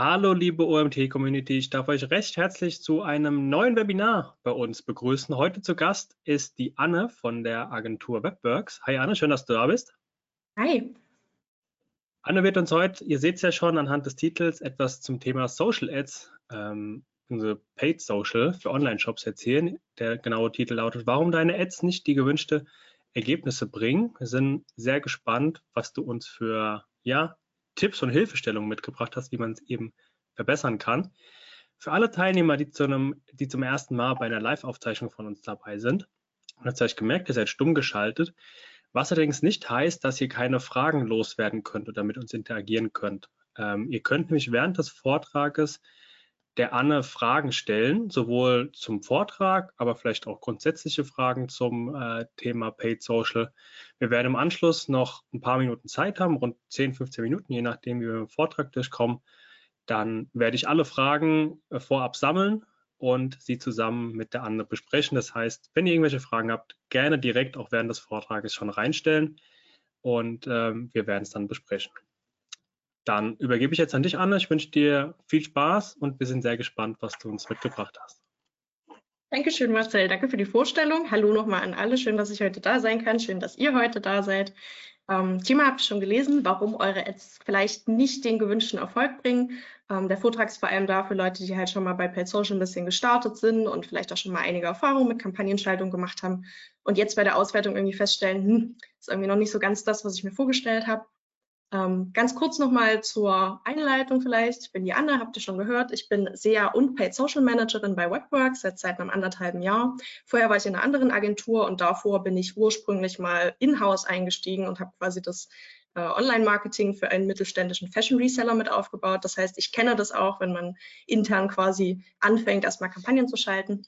Hallo liebe OMT-Community, ich darf euch recht herzlich zu einem neuen Webinar bei uns begrüßen. Heute zu Gast ist die Anne von der Agentur Webworks. Hi Anne, schön, dass du da bist. Hi. Anne wird uns heute, ihr seht es ja schon anhand des Titels, etwas zum Thema Social Ads, ähm, unsere Paid Social für Online-Shops erzählen. Der genaue Titel lautet, warum deine Ads nicht die gewünschte Ergebnisse bringen. Wir sind sehr gespannt, was du uns für ja, Tipps und Hilfestellungen mitgebracht hast, wie man es eben verbessern kann. Für alle Teilnehmer, die, zu einem, die zum ersten Mal bei einer Live-Aufzeichnung von uns dabei sind, habt euch gemerkt, ihr seid stumm geschaltet, was allerdings nicht heißt, dass ihr keine Fragen loswerden könnt oder mit uns interagieren könnt. Ähm, ihr könnt nämlich während des Vortrages der Anne Fragen stellen, sowohl zum Vortrag, aber vielleicht auch grundsätzliche Fragen zum äh, Thema Paid Social. Wir werden im Anschluss noch ein paar Minuten Zeit haben, rund 10, 15 Minuten, je nachdem, wie wir im Vortrag durchkommen. Dann werde ich alle Fragen äh, vorab sammeln und sie zusammen mit der Anne besprechen. Das heißt, wenn ihr irgendwelche Fragen habt, gerne direkt auch während des Vortrages schon reinstellen und ähm, wir werden es dann besprechen. Dann übergebe ich jetzt an dich, Anne. Ich wünsche dir viel Spaß und wir sind sehr gespannt, was du uns mitgebracht hast. Dankeschön, Marcel. Danke für die Vorstellung. Hallo nochmal an alle. Schön, dass ich heute da sein kann. Schön, dass ihr heute da seid. Ähm, Thema habt ihr schon gelesen, warum eure Ads vielleicht nicht den gewünschten Erfolg bringen. Ähm, der Vortrag ist vor allem da für Leute, die halt schon mal bei Paid Social ein bisschen gestartet sind und vielleicht auch schon mal einige Erfahrungen mit Kampagnenschaltung gemacht haben und jetzt bei der Auswertung irgendwie feststellen, hm, ist irgendwie noch nicht so ganz das, was ich mir vorgestellt habe. Ähm, ganz kurz nochmal zur Einleitung vielleicht. Ich bin die Anna, habt ihr schon gehört. Ich bin SEA und Paid Social Managerin bei Webworks seit seit einem anderthalben Jahr. Vorher war ich in einer anderen Agentur und davor bin ich ursprünglich mal in-house eingestiegen und habe quasi das äh, Online-Marketing für einen mittelständischen Fashion-Reseller mit aufgebaut. Das heißt, ich kenne das auch, wenn man intern quasi anfängt, erstmal Kampagnen zu schalten.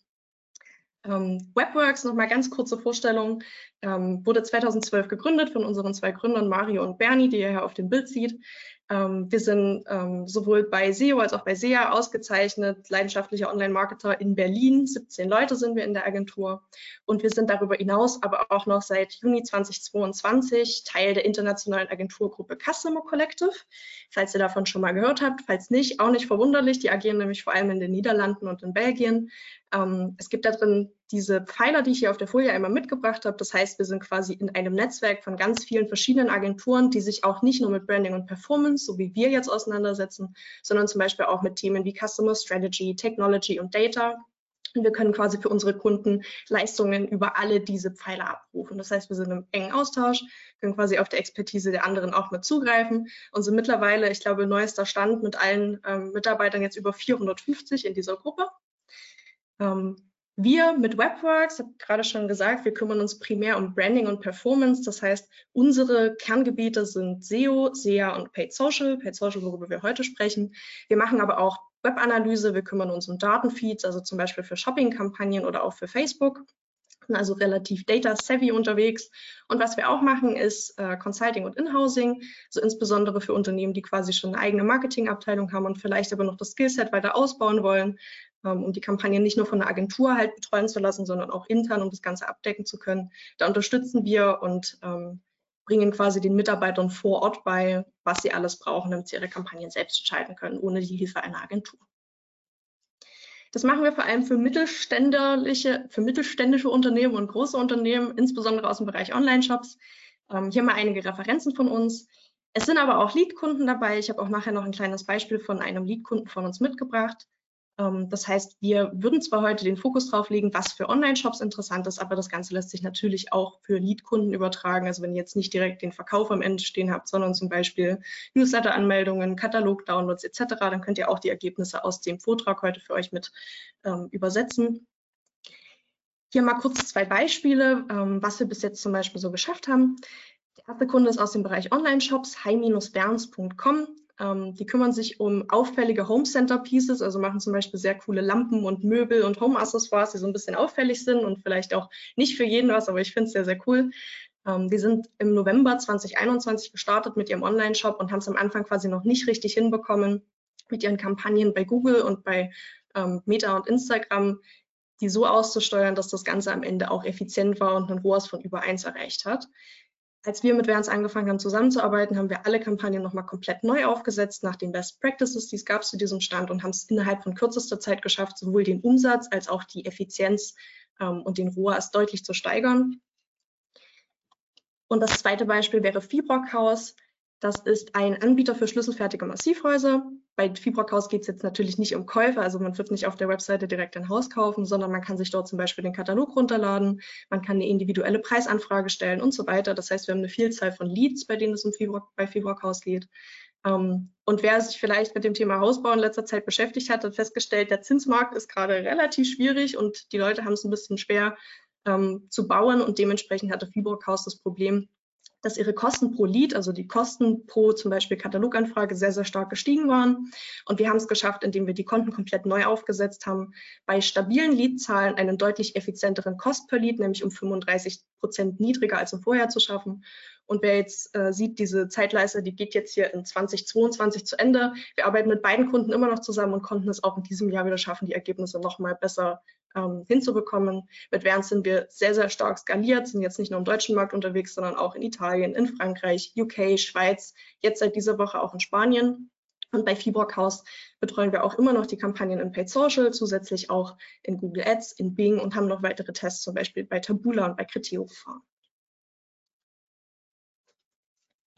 Ähm, Webworks, nochmal ganz kurze Vorstellung, ähm, wurde 2012 gegründet von unseren zwei Gründern Mario und Bernie, die ihr hier auf dem Bild sieht. Ähm, wir sind ähm, sowohl bei SEO als auch bei SEA ausgezeichnet, leidenschaftlicher Online-Marketer in Berlin. 17 Leute sind wir in der Agentur. Und wir sind darüber hinaus aber auch noch seit Juni 2022 Teil der internationalen Agenturgruppe Customer Collective. Falls ihr davon schon mal gehört habt, falls nicht, auch nicht verwunderlich. Die agieren nämlich vor allem in den Niederlanden und in Belgien. Ähm, es gibt da drin diese Pfeiler, die ich hier auf der Folie einmal mitgebracht habe. Das heißt, wir sind quasi in einem Netzwerk von ganz vielen verschiedenen Agenturen, die sich auch nicht nur mit Branding und Performance, so wie wir jetzt auseinandersetzen, sondern zum Beispiel auch mit Themen wie Customer Strategy, Technology und Data. Und wir können quasi für unsere Kunden Leistungen über alle diese Pfeiler abrufen. Das heißt, wir sind im engen Austausch, können quasi auf der Expertise der anderen auch mit zugreifen und sind mittlerweile, ich glaube, neuester Stand mit allen ähm, Mitarbeitern jetzt über 450 in dieser Gruppe. Ähm, wir mit Webworks, habe gerade schon gesagt, wir kümmern uns primär um Branding und Performance. Das heißt, unsere Kerngebiete sind SEO, SEA und Paid Social. Paid Social, worüber wir heute sprechen. Wir machen aber auch Webanalyse. Wir kümmern uns um Datenfeeds, also zum Beispiel für Shopping-Kampagnen oder auch für Facebook. Also relativ data-savvy unterwegs. Und was wir auch machen, ist äh, Consulting und Inhousing, also insbesondere für Unternehmen, die quasi schon eine eigene Marketingabteilung haben und vielleicht aber noch das Skillset weiter ausbauen wollen um die Kampagne nicht nur von der Agentur halt betreuen zu lassen, sondern auch intern, um das Ganze abdecken zu können. Da unterstützen wir und ähm, bringen quasi den Mitarbeitern vor Ort bei, was sie alles brauchen, damit sie ihre Kampagnen selbst schalten können, ohne die Hilfe einer Agentur. Das machen wir vor allem für mittelständische, für mittelständische Unternehmen und große Unternehmen, insbesondere aus dem Bereich Online-Shops. Ähm, hier mal einige Referenzen von uns. Es sind aber auch Lead-Kunden dabei. Ich habe auch nachher noch ein kleines Beispiel von einem Lead-Kunden von uns mitgebracht. Ähm, das heißt, wir würden zwar heute den Fokus drauf legen, was für Online-Shops interessant ist, aber das Ganze lässt sich natürlich auch für Lead-Kunden übertragen. Also wenn ihr jetzt nicht direkt den Verkauf am Ende stehen habt, sondern zum Beispiel Newsletter-Anmeldungen, Katalog-Downloads etc., dann könnt ihr auch die Ergebnisse aus dem Vortrag heute für euch mit ähm, übersetzen. Hier mal kurz zwei Beispiele, ähm, was wir bis jetzt zum Beispiel so geschafft haben. Der erste Kunde ist aus dem Bereich Online-Shops, hi-berns.com. Ähm, die kümmern sich um auffällige Home Center Pieces, also machen zum Beispiel sehr coole Lampen und Möbel und Home Accessoires, die so ein bisschen auffällig sind und vielleicht auch nicht für jeden was, aber ich finde es sehr, sehr cool. Ähm, die sind im November 2021 gestartet mit ihrem Online-Shop und haben es am Anfang quasi noch nicht richtig hinbekommen, mit ihren Kampagnen bei Google und bei ähm, Meta und Instagram die so auszusteuern, dass das Ganze am Ende auch effizient war und einen ROAS von über eins erreicht hat. Als wir mit Verns angefangen haben zusammenzuarbeiten, haben wir alle Kampagnen nochmal komplett neu aufgesetzt nach den Best Practices, die es gab zu diesem Stand und haben es innerhalb von kürzester Zeit geschafft, sowohl den Umsatz als auch die Effizienz ähm, und den ROAS deutlich zu steigern. Und das zweite Beispiel wäre Fibrockhaus. Das ist ein Anbieter für schlüsselfertige Massivhäuser. Bei Fibrockhaus geht es jetzt natürlich nicht um Käufe, also man wird nicht auf der Webseite direkt ein Haus kaufen, sondern man kann sich dort zum Beispiel den Katalog runterladen, man kann eine individuelle Preisanfrage stellen und so weiter. Das heißt, wir haben eine Vielzahl von Leads, bei denen es um Fibrock, bei Fibrockhaus geht. Ähm, und wer sich vielleicht mit dem Thema Hausbau in letzter Zeit beschäftigt hat, hat festgestellt, der Zinsmarkt ist gerade relativ schwierig und die Leute haben es ein bisschen schwer ähm, zu bauen und dementsprechend hatte Fibrockhaus das Problem, dass ihre Kosten pro Lead, also die Kosten pro zum Beispiel Kataloganfrage, sehr, sehr stark gestiegen waren. Und wir haben es geschafft, indem wir die Konten komplett neu aufgesetzt haben, bei stabilen Leadzahlen einen deutlich effizienteren Cost per Lead, nämlich um 35 Prozent niedriger als im Vorjahr zu schaffen. Und wer jetzt äh, sieht, diese Zeitleiste, die geht jetzt hier in 2022 zu Ende. Wir arbeiten mit beiden Kunden immer noch zusammen und konnten es auch in diesem Jahr wieder schaffen, die Ergebnisse nochmal besser ähm, hinzubekommen. Mit Vernz sind wir sehr, sehr stark skaliert, sind jetzt nicht nur im deutschen Markt unterwegs, sondern auch in Italien, in Frankreich, UK, Schweiz, jetzt seit dieser Woche auch in Spanien. Und bei Fibrockhaus betreuen wir auch immer noch die Kampagnen in Paid Social, zusätzlich auch in Google Ads, in Bing und haben noch weitere Tests, zum Beispiel bei Tabula und bei Criteo gefahren.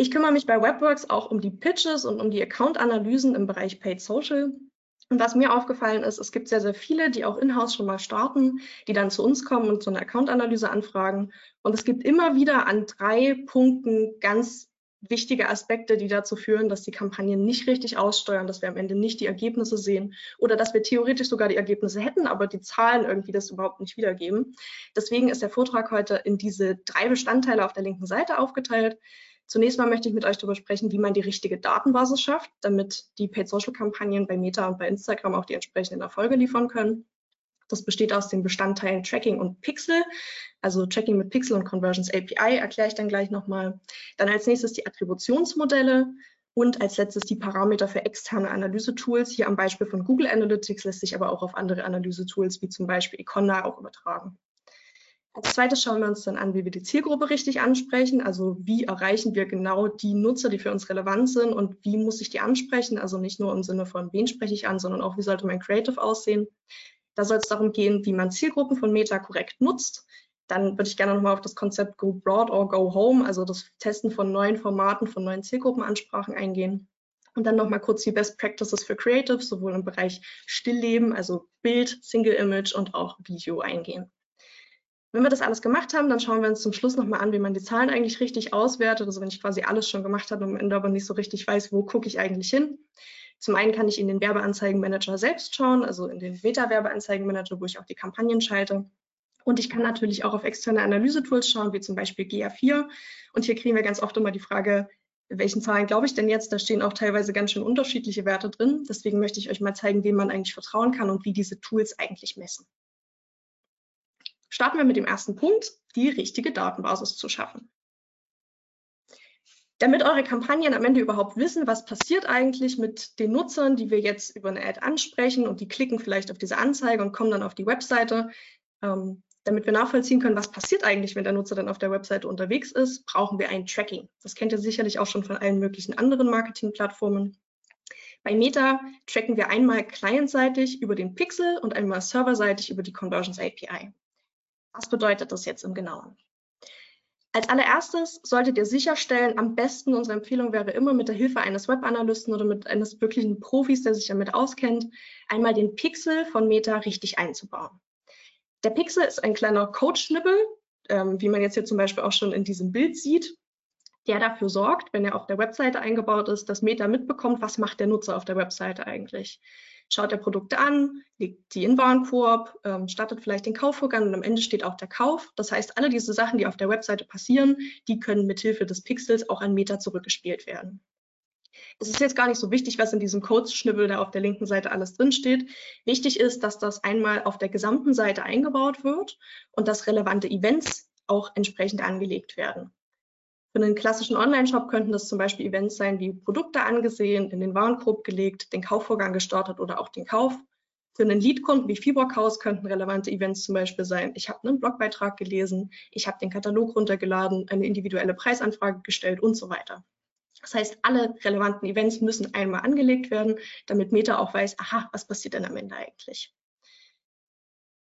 Ich kümmere mich bei Webworks auch um die Pitches und um die Account-Analysen im Bereich Paid Social. Und was mir aufgefallen ist, es gibt sehr, sehr viele, die auch in-house schon mal starten, die dann zu uns kommen und so eine Account-Analyse anfragen. Und es gibt immer wieder an drei Punkten ganz wichtige Aspekte, die dazu führen, dass die Kampagnen nicht richtig aussteuern, dass wir am Ende nicht die Ergebnisse sehen oder dass wir theoretisch sogar die Ergebnisse hätten, aber die Zahlen irgendwie das überhaupt nicht wiedergeben. Deswegen ist der Vortrag heute in diese drei Bestandteile auf der linken Seite aufgeteilt. Zunächst mal möchte ich mit euch darüber sprechen, wie man die richtige Datenbasis schafft, damit die Paid Social Kampagnen bei Meta und bei Instagram auch die entsprechenden Erfolge liefern können. Das besteht aus den Bestandteilen Tracking und Pixel. Also Tracking mit Pixel und Conversions API erkläre ich dann gleich nochmal. Dann als nächstes die Attributionsmodelle und als letztes die Parameter für externe Analysetools. Hier am Beispiel von Google Analytics lässt sich aber auch auf andere Analysetools wie zum Beispiel Econa auch übertragen. Als zweites schauen wir uns dann an, wie wir die Zielgruppe richtig ansprechen. Also wie erreichen wir genau die Nutzer, die für uns relevant sind und wie muss ich die ansprechen? Also nicht nur im Sinne von, wen spreche ich an, sondern auch, wie sollte mein Creative aussehen? Da soll es darum gehen, wie man Zielgruppen von Meta korrekt nutzt. Dann würde ich gerne nochmal auf das Konzept Go Broad or Go Home, also das Testen von neuen Formaten, von neuen Zielgruppenansprachen eingehen. Und dann nochmal kurz die Best Practices für Creative, sowohl im Bereich Stillleben, also Bild, Single Image und auch Video eingehen. Wenn wir das alles gemacht haben, dann schauen wir uns zum Schluss nochmal an, wie man die Zahlen eigentlich richtig auswertet. Also wenn ich quasi alles schon gemacht habe und am Ende aber nicht so richtig weiß, wo gucke ich eigentlich hin. Zum einen kann ich in den Werbeanzeigenmanager selbst schauen, also in den Meta-Werbeanzeigenmanager, wo ich auch die Kampagnen schalte. Und ich kann natürlich auch auf externe Analysetools schauen, wie zum Beispiel GA4. Und hier kriegen wir ganz oft immer die Frage, welchen Zahlen glaube ich denn jetzt? Da stehen auch teilweise ganz schön unterschiedliche Werte drin. Deswegen möchte ich euch mal zeigen, wem man eigentlich vertrauen kann und wie diese Tools eigentlich messen. Starten wir mit dem ersten Punkt, die richtige Datenbasis zu schaffen. Damit eure Kampagnen am Ende überhaupt wissen, was passiert eigentlich mit den Nutzern, die wir jetzt über eine Ad ansprechen und die klicken vielleicht auf diese Anzeige und kommen dann auf die Webseite, ähm, damit wir nachvollziehen können, was passiert eigentlich, wenn der Nutzer dann auf der Webseite unterwegs ist, brauchen wir ein Tracking. Das kennt ihr sicherlich auch schon von allen möglichen anderen Marketingplattformen. Bei Meta tracken wir einmal clientseitig über den Pixel und einmal serverseitig über die Conversions API. Was bedeutet das jetzt im Genauen? Als allererstes solltet ihr sicherstellen, am besten unsere Empfehlung wäre immer mit der Hilfe eines Webanalysten oder mit eines wirklichen Profis, der sich damit auskennt, einmal den Pixel von Meta richtig einzubauen. Der Pixel ist ein kleiner Code-Schnibbel, ähm, wie man jetzt hier zum Beispiel auch schon in diesem Bild sieht, der dafür sorgt, wenn er auf der Webseite eingebaut ist, dass Meta mitbekommt, was macht der Nutzer auf der Webseite eigentlich schaut er Produkte an, legt die in Warenkorb, ähm, startet vielleicht den Kaufvorgang und am Ende steht auch der Kauf. Das heißt, alle diese Sachen, die auf der Webseite passieren, die können mithilfe des Pixels auch an Meta zurückgespielt werden. Es ist jetzt gar nicht so wichtig, was in diesem Codeschnibbel da auf der linken Seite alles drinsteht. Wichtig ist, dass das einmal auf der gesamten Seite eingebaut wird und dass relevante Events auch entsprechend angelegt werden. Für einen klassischen Online-Shop könnten das zum Beispiel Events sein, wie Produkte angesehen, in den Warenkorb gelegt, den Kaufvorgang gestartet oder auch den Kauf. Für einen Lead-Kunden wie Fibrockhaus könnten relevante Events zum Beispiel sein, ich habe einen Blogbeitrag gelesen, ich habe den Katalog runtergeladen, eine individuelle Preisanfrage gestellt und so weiter. Das heißt, alle relevanten Events müssen einmal angelegt werden, damit Meta auch weiß, aha, was passiert denn am Ende eigentlich.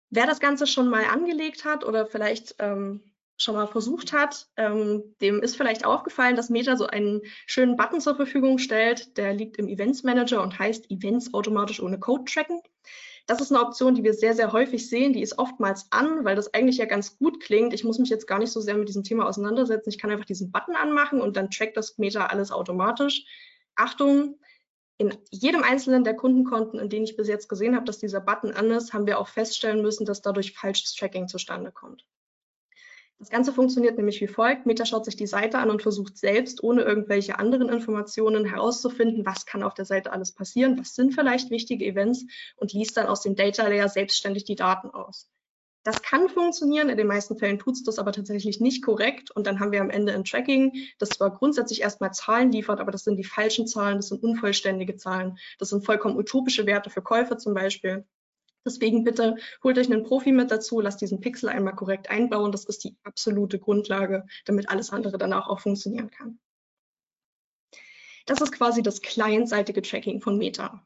Wer das Ganze schon mal angelegt hat oder vielleicht ähm, schon mal versucht hat, ähm, dem ist vielleicht aufgefallen, dass Meta so einen schönen Button zur Verfügung stellt. Der liegt im Events Manager und heißt Events automatisch ohne Code tracken. Das ist eine Option, die wir sehr, sehr häufig sehen. Die ist oftmals an, weil das eigentlich ja ganz gut klingt. Ich muss mich jetzt gar nicht so sehr mit diesem Thema auseinandersetzen. Ich kann einfach diesen Button anmachen und dann trackt das Meta alles automatisch. Achtung, in jedem einzelnen der Kundenkonten, in denen ich bis jetzt gesehen habe, dass dieser Button an ist, haben wir auch feststellen müssen, dass dadurch falsches Tracking zustande kommt. Das Ganze funktioniert nämlich wie folgt. Meta schaut sich die Seite an und versucht selbst, ohne irgendwelche anderen Informationen herauszufinden, was kann auf der Seite alles passieren, was sind vielleicht wichtige Events und liest dann aus dem Data Layer selbstständig die Daten aus. Das kann funktionieren, in den meisten Fällen tut es das aber tatsächlich nicht korrekt und dann haben wir am Ende ein Tracking, das zwar grundsätzlich erstmal Zahlen liefert, aber das sind die falschen Zahlen, das sind unvollständige Zahlen, das sind vollkommen utopische Werte für Käufer zum Beispiel Deswegen bitte holt euch einen Profi mit dazu, lasst diesen Pixel einmal korrekt einbauen. Das ist die absolute Grundlage, damit alles andere danach auch funktionieren kann. Das ist quasi das clientseitige Tracking von Meta.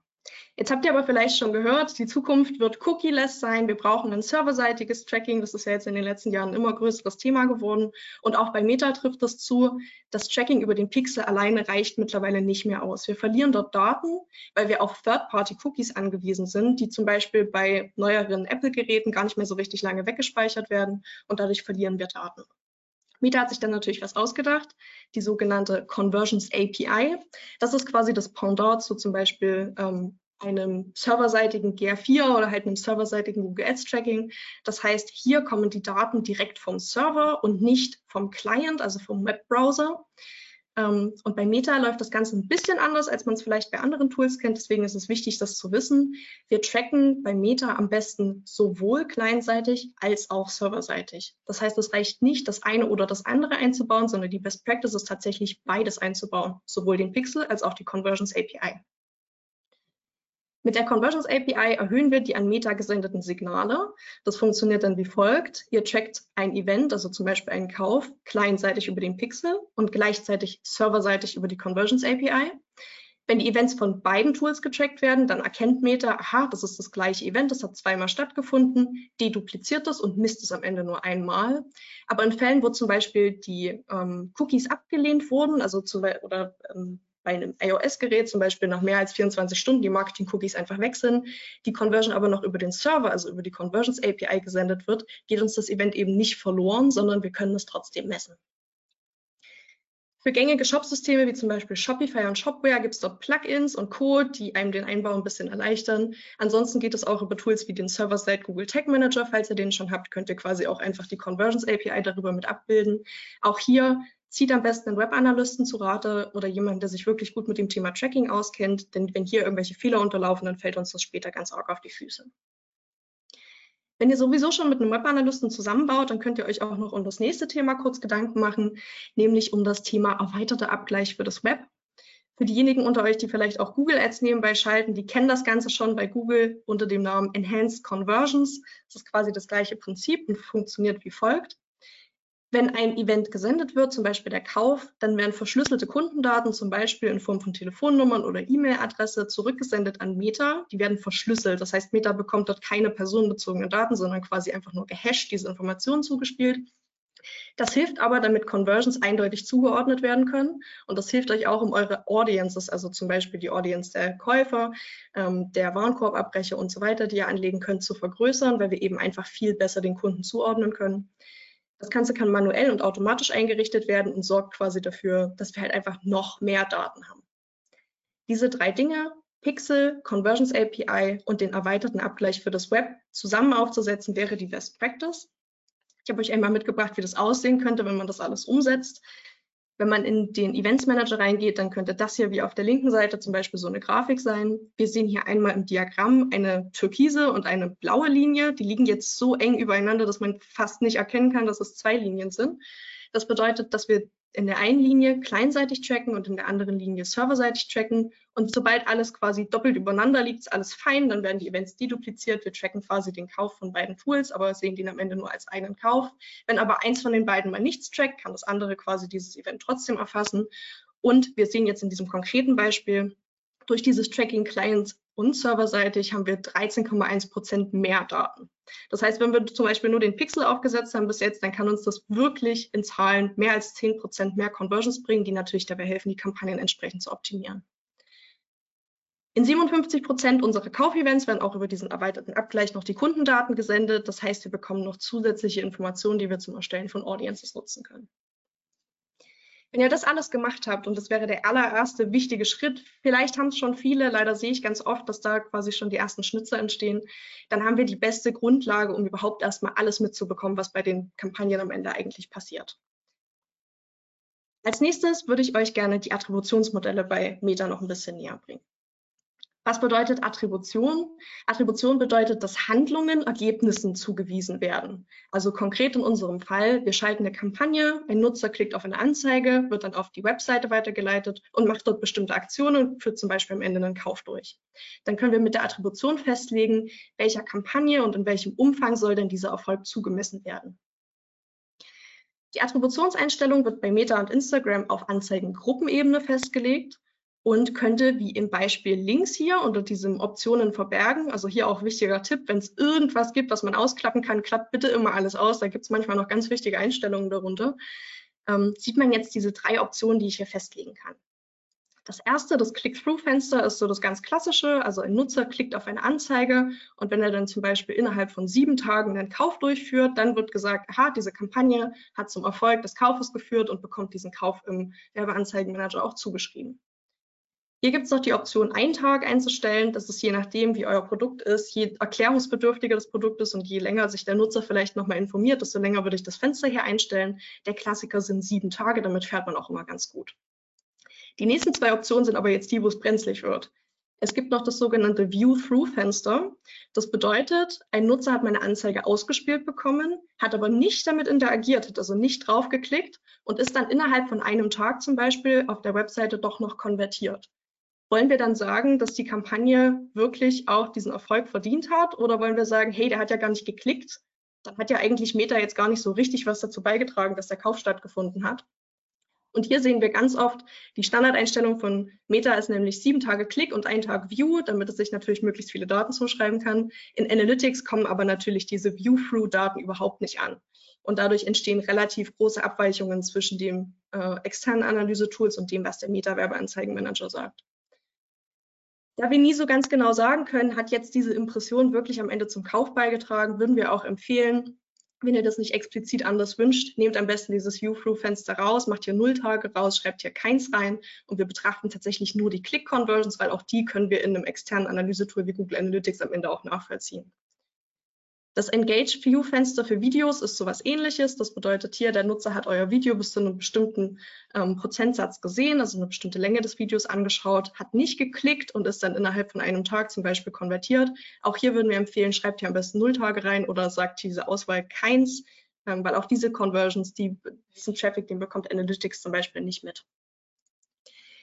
Jetzt habt ihr aber vielleicht schon gehört, die Zukunft wird cookie-less sein. Wir brauchen ein serverseitiges Tracking. Das ist ja jetzt in den letzten Jahren immer größeres Thema geworden. Und auch bei Meta trifft das zu. Das Tracking über den Pixel alleine reicht mittlerweile nicht mehr aus. Wir verlieren dort Daten, weil wir auf Third-Party-Cookies angewiesen sind, die zum Beispiel bei neueren Apple-Geräten gar nicht mehr so richtig lange weggespeichert werden. Und dadurch verlieren wir Daten. Meta hat sich dann natürlich was ausgedacht, die sogenannte Conversions API. Das ist quasi das Pendant zu zum Beispiel ähm, einem serverseitigen GR4 oder halt einem serverseitigen Google Ads Tracking. Das heißt, hier kommen die Daten direkt vom Server und nicht vom Client, also vom Webbrowser. Ähm, und bei Meta läuft das Ganze ein bisschen anders, als man es vielleicht bei anderen Tools kennt. Deswegen ist es wichtig, das zu wissen. Wir tracken bei Meta am besten sowohl clientseitig als auch serverseitig. Das heißt, es reicht nicht, das eine oder das andere einzubauen, sondern die Best Practice ist tatsächlich beides einzubauen, sowohl den Pixel als auch die Conversions API. Mit der Conversions API erhöhen wir die an Meta gesendeten Signale. Das funktioniert dann wie folgt. Ihr checkt ein Event, also zum Beispiel einen Kauf, clientseitig über den Pixel und gleichzeitig serverseitig über die Conversions API. Wenn die Events von beiden Tools gecheckt werden, dann erkennt Meta, aha, das ist das gleiche Event, das hat zweimal stattgefunden, dedupliziert das und misst es am Ende nur einmal. Aber in Fällen, wo zum Beispiel die ähm, Cookies abgelehnt wurden, also Beispiel, oder ähm, bei einem iOS-Gerät zum Beispiel nach mehr als 24 Stunden die Marketing-Cookies einfach weg sind, die Conversion aber noch über den Server, also über die Conversions API gesendet wird, geht uns das Event eben nicht verloren, sondern wir können es trotzdem messen. Für gängige Shop-Systeme wie zum Beispiel Shopify und Shopware gibt es dort Plugins und Code, die einem den Einbau ein bisschen erleichtern. Ansonsten geht es auch über Tools wie den Server-Side Google Tag Manager. Falls ihr den schon habt, könnt ihr quasi auch einfach die Conversions API darüber mit abbilden. Auch hier zieht am besten einen Webanalysten zu Rate oder jemanden, der sich wirklich gut mit dem Thema Tracking auskennt, denn wenn hier irgendwelche Fehler unterlaufen, dann fällt uns das später ganz arg auf die Füße. Wenn ihr sowieso schon mit einem Webanalysten zusammenbaut, dann könnt ihr euch auch noch um das nächste Thema kurz Gedanken machen, nämlich um das Thema erweiterter Abgleich für das Web. Für diejenigen unter euch, die vielleicht auch Google Ads nebenbei schalten, die kennen das Ganze schon bei Google unter dem Namen Enhanced Conversions. Das ist quasi das gleiche Prinzip und funktioniert wie folgt. Wenn ein Event gesendet wird, zum Beispiel der Kauf, dann werden verschlüsselte Kundendaten, zum Beispiel in Form von Telefonnummern oder E-Mail-Adresse, zurückgesendet an Meta. Die werden verschlüsselt. Das heißt, Meta bekommt dort keine personenbezogenen Daten, sondern quasi einfach nur gehasht diese Informationen zugespielt. Das hilft aber, damit Conversions eindeutig zugeordnet werden können. Und das hilft euch auch, um eure Audiences, also zum Beispiel die Audience der Käufer, ähm, der Warenkorbabbrecher und so weiter, die ihr anlegen könnt, zu vergrößern, weil wir eben einfach viel besser den Kunden zuordnen können. Das Ganze kann manuell und automatisch eingerichtet werden und sorgt quasi dafür, dass wir halt einfach noch mehr Daten haben. Diese drei Dinge, Pixel, Conversions API und den erweiterten Abgleich für das Web zusammen aufzusetzen, wäre die Best Practice. Ich habe euch einmal mitgebracht, wie das aussehen könnte, wenn man das alles umsetzt. Wenn man in den Events Manager reingeht, dann könnte das hier wie auf der linken Seite zum Beispiel so eine Grafik sein. Wir sehen hier einmal im Diagramm eine türkise und eine blaue Linie. Die liegen jetzt so eng übereinander, dass man fast nicht erkennen kann, dass es zwei Linien sind. Das bedeutet, dass wir in der einen Linie kleinseitig tracken und in der anderen Linie serverseitig tracken. Und sobald alles quasi doppelt übereinander liegt, ist alles fein, dann werden die Events dedupliziert. Wir tracken quasi den Kauf von beiden Tools, aber sehen den am Ende nur als einen Kauf. Wenn aber eins von den beiden mal nichts trackt, kann das andere quasi dieses Event trotzdem erfassen. Und wir sehen jetzt in diesem konkreten Beispiel, durch dieses Tracking Client und serverseitig haben wir 13,1 Prozent mehr Daten. Das heißt, wenn wir zum Beispiel nur den Pixel aufgesetzt haben bis jetzt, dann kann uns das wirklich in Zahlen mehr als 10 Prozent mehr Conversions bringen, die natürlich dabei helfen, die Kampagnen entsprechend zu optimieren. In 57 Prozent unserer Kaufevents werden auch über diesen erweiterten Abgleich noch die Kundendaten gesendet. Das heißt, wir bekommen noch zusätzliche Informationen, die wir zum Erstellen von Audiences nutzen können. Wenn ihr das alles gemacht habt, und das wäre der allererste wichtige Schritt, vielleicht haben es schon viele, leider sehe ich ganz oft, dass da quasi schon die ersten Schnitzer entstehen, dann haben wir die beste Grundlage, um überhaupt erstmal alles mitzubekommen, was bei den Kampagnen am Ende eigentlich passiert. Als nächstes würde ich euch gerne die Attributionsmodelle bei Meta noch ein bisschen näher bringen. Was bedeutet Attribution? Attribution bedeutet, dass Handlungen Ergebnissen zugewiesen werden. Also konkret in unserem Fall, wir schalten eine Kampagne, ein Nutzer klickt auf eine Anzeige, wird dann auf die Webseite weitergeleitet und macht dort bestimmte Aktionen, führt zum Beispiel am Ende einen Kauf durch. Dann können wir mit der Attribution festlegen, welcher Kampagne und in welchem Umfang soll denn dieser Erfolg zugemessen werden. Die Attributionseinstellung wird bei Meta und Instagram auf Anzeigengruppenebene festgelegt und könnte wie im Beispiel links hier unter diesem Optionen verbergen, also hier auch wichtiger Tipp, wenn es irgendwas gibt, was man ausklappen kann, klappt bitte immer alles aus, da gibt es manchmal noch ganz wichtige Einstellungen darunter, ähm, sieht man jetzt diese drei Optionen, die ich hier festlegen kann. Das erste, das Click-Through-Fenster, ist so das ganz klassische. Also ein Nutzer klickt auf eine Anzeige und wenn er dann zum Beispiel innerhalb von sieben Tagen einen Kauf durchführt, dann wird gesagt, aha, diese Kampagne hat zum Erfolg des Kaufes geführt und bekommt diesen Kauf im Werbeanzeigenmanager auch zugeschrieben. Hier gibt es noch die Option, einen Tag einzustellen. Das ist je nachdem, wie euer Produkt ist, je erklärungsbedürftiger das Produkt ist und je länger sich der Nutzer vielleicht nochmal informiert, desto länger würde ich das Fenster hier einstellen. Der Klassiker sind sieben Tage, damit fährt man auch immer ganz gut. Die nächsten zwei Optionen sind aber jetzt die, wo es brenzlig wird. Es gibt noch das sogenannte View-Through-Fenster. Das bedeutet, ein Nutzer hat meine Anzeige ausgespielt bekommen, hat aber nicht damit interagiert, hat also nicht draufgeklickt und ist dann innerhalb von einem Tag zum Beispiel auf der Webseite doch noch konvertiert wollen wir dann sagen, dass die Kampagne wirklich auch diesen Erfolg verdient hat? Oder wollen wir sagen, hey, der hat ja gar nicht geklickt, dann hat ja eigentlich Meta jetzt gar nicht so richtig was dazu beigetragen, dass der Kauf stattgefunden hat. Und hier sehen wir ganz oft, die Standardeinstellung von Meta ist nämlich sieben Tage Klick und ein Tag View, damit es sich natürlich möglichst viele Daten zuschreiben kann. In Analytics kommen aber natürlich diese View-Through-Daten überhaupt nicht an. Und dadurch entstehen relativ große Abweichungen zwischen dem äh, externen Analyse-Tools und dem, was der Meta-Werbeanzeigenmanager sagt. Da wir nie so ganz genau sagen können, hat jetzt diese Impression wirklich am Ende zum Kauf beigetragen, würden wir auch empfehlen, wenn ihr das nicht explizit anders wünscht, nehmt am besten dieses View-Through-Fenster raus, macht hier null Tage raus, schreibt hier keins rein und wir betrachten tatsächlich nur die Click-Conversions, weil auch die können wir in einem externen Analysetool wie Google Analytics am Ende auch nachvollziehen. Das Engage View Fenster für Videos ist sowas ähnliches. Das bedeutet hier, der Nutzer hat euer Video bis zu einem bestimmten ähm, Prozentsatz gesehen, also eine bestimmte Länge des Videos angeschaut, hat nicht geklickt und ist dann innerhalb von einem Tag zum Beispiel konvertiert. Auch hier würden wir empfehlen, schreibt hier am besten null Tage rein oder sagt diese Auswahl keins, ähm, weil auch diese Conversions, die, diesen Traffic, den bekommt Analytics zum Beispiel nicht mit.